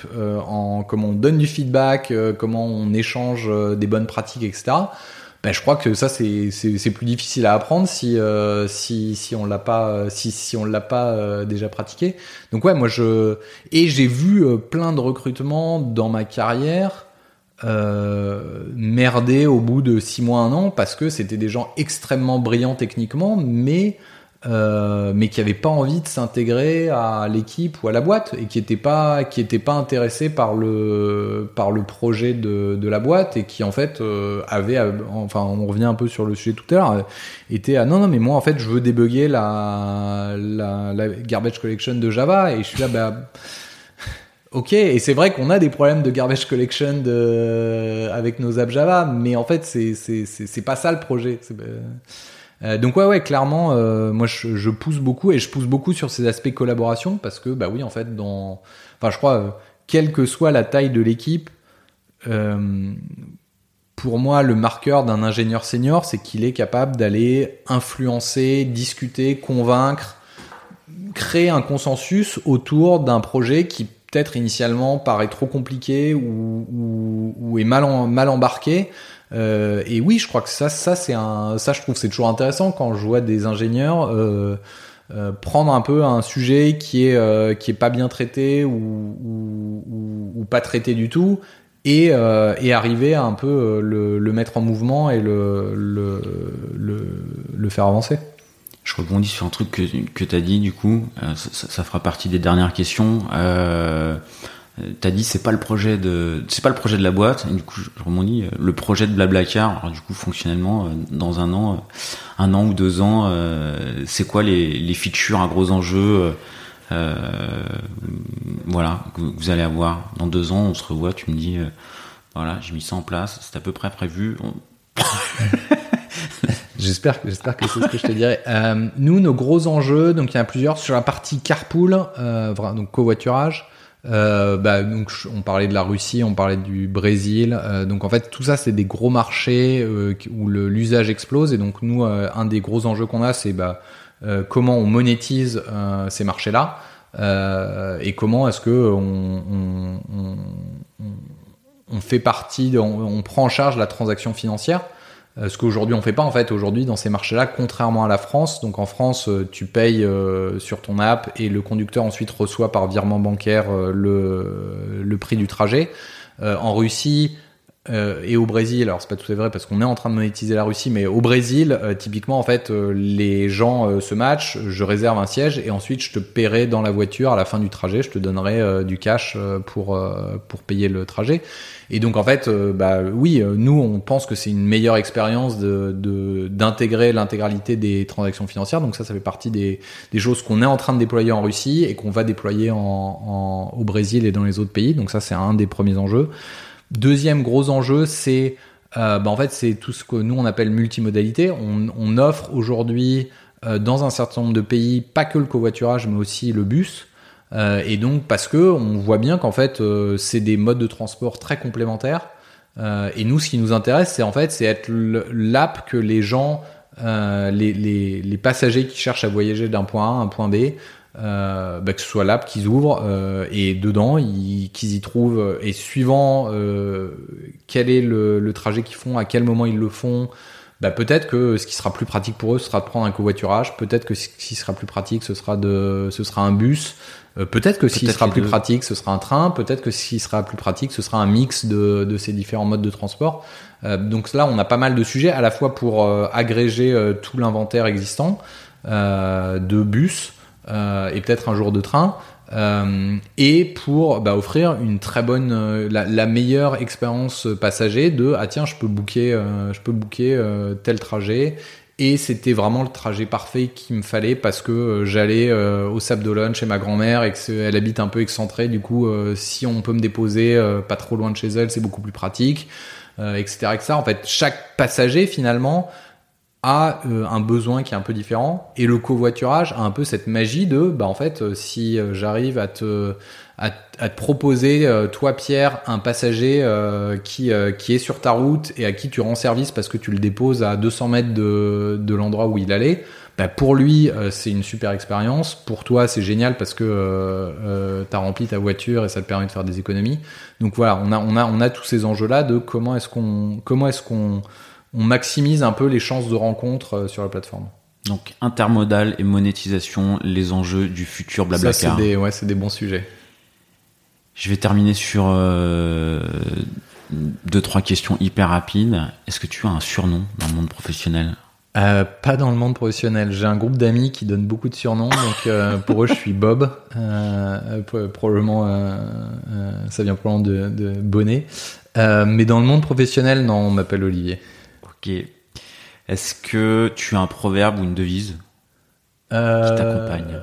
en comment on donne du feedback, comment on échange des bonnes pratiques, etc ben, je crois que ça c'est plus difficile à apprendre si euh, si si on l'a pas si si on l'a pas euh, déjà pratiqué. Donc ouais, moi je et j'ai vu euh, plein de recrutements dans ma carrière merder au bout de six mois un an parce que c'était des gens extrêmement brillants techniquement, mais euh, mais qui n'avaient pas envie de s'intégrer à l'équipe ou à la boîte et qui n'étaient pas qui étaient pas intéressés par le par le projet de, la boîte et qui en fait euh, avaient enfin on revient un peu sur le sujet tout à l'heure était à non non mais moi en fait je veux débugger la, la, garbage collection de Java et je suis là bah Ok, et c'est vrai qu'on a des problèmes de garbage collection de, avec nos apps Java, mais en fait, c'est pas ça le projet. Euh, donc ouais ouais clairement euh, moi je, pousse beaucoup et je pousse beaucoup sur ces aspects collaboration parce que bah oui en fait dans enfin je crois euh, quelle que soit la taille de l'équipe pour moi le marqueur d'un ingénieur senior c'est qu'il est capable d'aller influencer discuter convaincre créer un consensus autour d'un projet qui peut-être initialement paraît trop compliqué ou, ou, est mal, mal embarqué euh, et oui, je crois que ça, ça c'est un, ça je trouve c'est toujours intéressant quand je vois des ingénieurs euh, euh, prendre un peu un sujet qui est qui est pas bien traité ou, pas traité du tout et, arriver à un peu le, mettre en mouvement et le, le, faire avancer. Je rebondis sur un truc que, que tu as dit, du coup, ça, fera partie des dernières questions. T'as dit c'est pas le projet de c'est pas le projet de la boîte et du coup je rebondis euh, le projet de Blablacar alors du coup fonctionnellement euh, dans un an un an ou deux ans c'est quoi les, les features un gros enjeu euh, voilà que vous allez avoir dans deux ans on se revoit tu me dis voilà j'ai mis ça en place c'est à peu près prévu J'espère que j'espère que c'est ce que je te dirais. Euh, nous, nos gros enjeux, donc il y en a plusieurs sur la partie carpool, euh, donc covoiturage. Euh, bah, on parlait de la Russie, on parlait du Brésil. Euh, donc en fait tout ça c'est des gros marchés euh, où l'usage explose et donc nous un des gros enjeux qu'on a c'est bah, comment on monétise ces marchés-là et comment est-ce que on, fait partie, on, prend en charge la transaction financière. Euh, ce qu'aujourd'hui on fait pas en fait aujourd'hui dans ces marchés-là, contrairement à la France. Donc en France, euh, tu payes euh, sur ton app et le conducteur ensuite reçoit par virement bancaire le, le prix du trajet. en Russie, euh, et au Brésil, alors c'est pas tout à fait vrai parce qu'on est en train de monétiser la Russie, mais au Brésil, euh, typiquement en fait, euh, les gens se matchent, je réserve un siège et ensuite je te paierai dans la voiture à la fin du trajet, je te donnerai du cash pour pour payer le trajet. Et donc en fait, bah oui, nous on pense que c'est une meilleure expérience de d'intégrer l'intégralité des transactions financières. Donc ça, ça fait partie des des choses qu'on est en train de déployer en Russie et qu'on va déployer en, en, au Brésil et dans les autres pays. Donc ça, c'est un des premiers enjeux. Deuxième gros enjeu, c'est euh, bah en fait c'est tout ce que nous on appelle multimodalité. On, offre aujourd'hui euh, dans un certain nombre de pays pas que le covoiturage mais aussi le bus. Euh, et donc parce que on voit bien qu'en fait c'est des modes de transport très complémentaires. Et nous ce qui nous intéresse c'est en fait c'est être l'app que les gens les, passagers qui cherchent à voyager d'un point A à un point B euh, bah, que ce soit l'app qu'ils ouvrent euh, et dedans qu'ils y trouvent et suivant euh, quel est le, le trajet qu'ils font, à quel moment ils le font, bah, peut-être que ce qui sera plus pratique pour eux, ce sera de prendre un covoiturage. Peut-être que ce qui sera plus pratique, ce sera de, ce sera un bus. Euh, peut-être que ce qui sera plus pratique, ce sera un train. Peut-être que ce qui sera plus pratique, ce sera un mix de, de ces différents modes de transport. Euh, donc là, on a pas mal de sujets, à la fois pour euh, agréger tout l'inventaire existant de bus et peut-être un jour de train. Euh, et pour bah, offrir une très bonne, euh, la, la, meilleure expérience passager de ah tiens je peux booker, euh, je peux booker tel trajet et c'était vraiment le trajet parfait qu'il me fallait parce que j'allais au Sable d'Olonne chez ma grand-mère et qu'elle habite un peu excentrée. Du coup, si on peut me déposer pas trop loin de chez elle, c'est beaucoup plus pratique, etc., etc. En fait, chaque passager finalement a euh, un besoin qui est un peu différent. Et le covoiturage a un peu cette magie de bah en fait euh, si euh, j'arrive à te proposer toi Pierre un passager qui est sur ta route et à qui tu rends service parce que tu le déposes à 200 mètres de l'endroit où il allait bah pour lui c'est une super expérience. Pour toi c'est génial parce que tu as rempli ta voiture et ça te permet de faire des économies. Donc voilà on a on a on a tous ces enjeux là de comment est-ce qu'on comment est-ce qu'on on maximise un peu les chances de rencontre euh, sur la plateforme. Donc intermodal et monétisation, les enjeux du futur Blablacar. Ça, c'est des, ouais, c'est des bons sujets. Je vais terminer sur euh, deux, trois questions hyper rapides. Est-ce que tu as un surnom dans le monde professionnel? Euh, Pas dans le monde professionnel. J'ai un groupe d'amis qui donnent beaucoup de surnoms. Donc euh, pour eux, je suis Bob. Euh, probablement, ça vient probablement de, de Bonnet. mais dans le monde professionnel, non, on m'appelle Olivier. Est-ce que tu as un proverbe ou une devise qui euh, t'accompagne?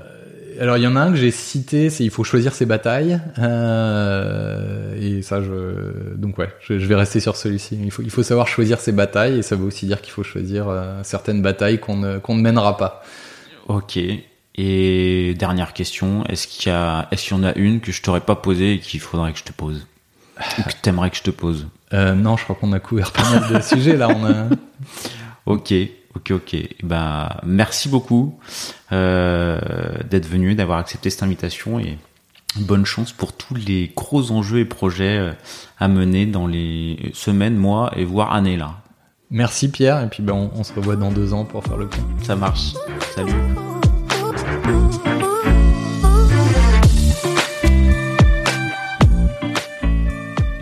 alors il y en a un que j'ai cité, c'est il faut choisir ses batailles. Euh, et ça, je donc ouais, je, vais rester sur celui-ci. Il faut il faut savoir choisir ses batailles et ça veut aussi dire qu'il faut choisir euh, certaines batailles qu'on ne qu'on ne mènera pas. Ok. Et dernière question, est-ce qu'il y a est-ce qu'il y en a une que je t'aurais pas posée et qu'il faudrait que je te pose? Ou que t'aimerais que je te pose euh, non, je crois qu'on a couvert pas mal de sujets là. On a... Ok, ok, ok. Bah, merci beaucoup euh, d'être venu, d'avoir accepté cette invitation et bonne chance pour tous les gros enjeux et projets euh, à mener dans les semaines, mois et voire années là. Merci Pierre, et puis ben, on, on se revoit dans deux ans pour faire le point. Ça marche. Salut.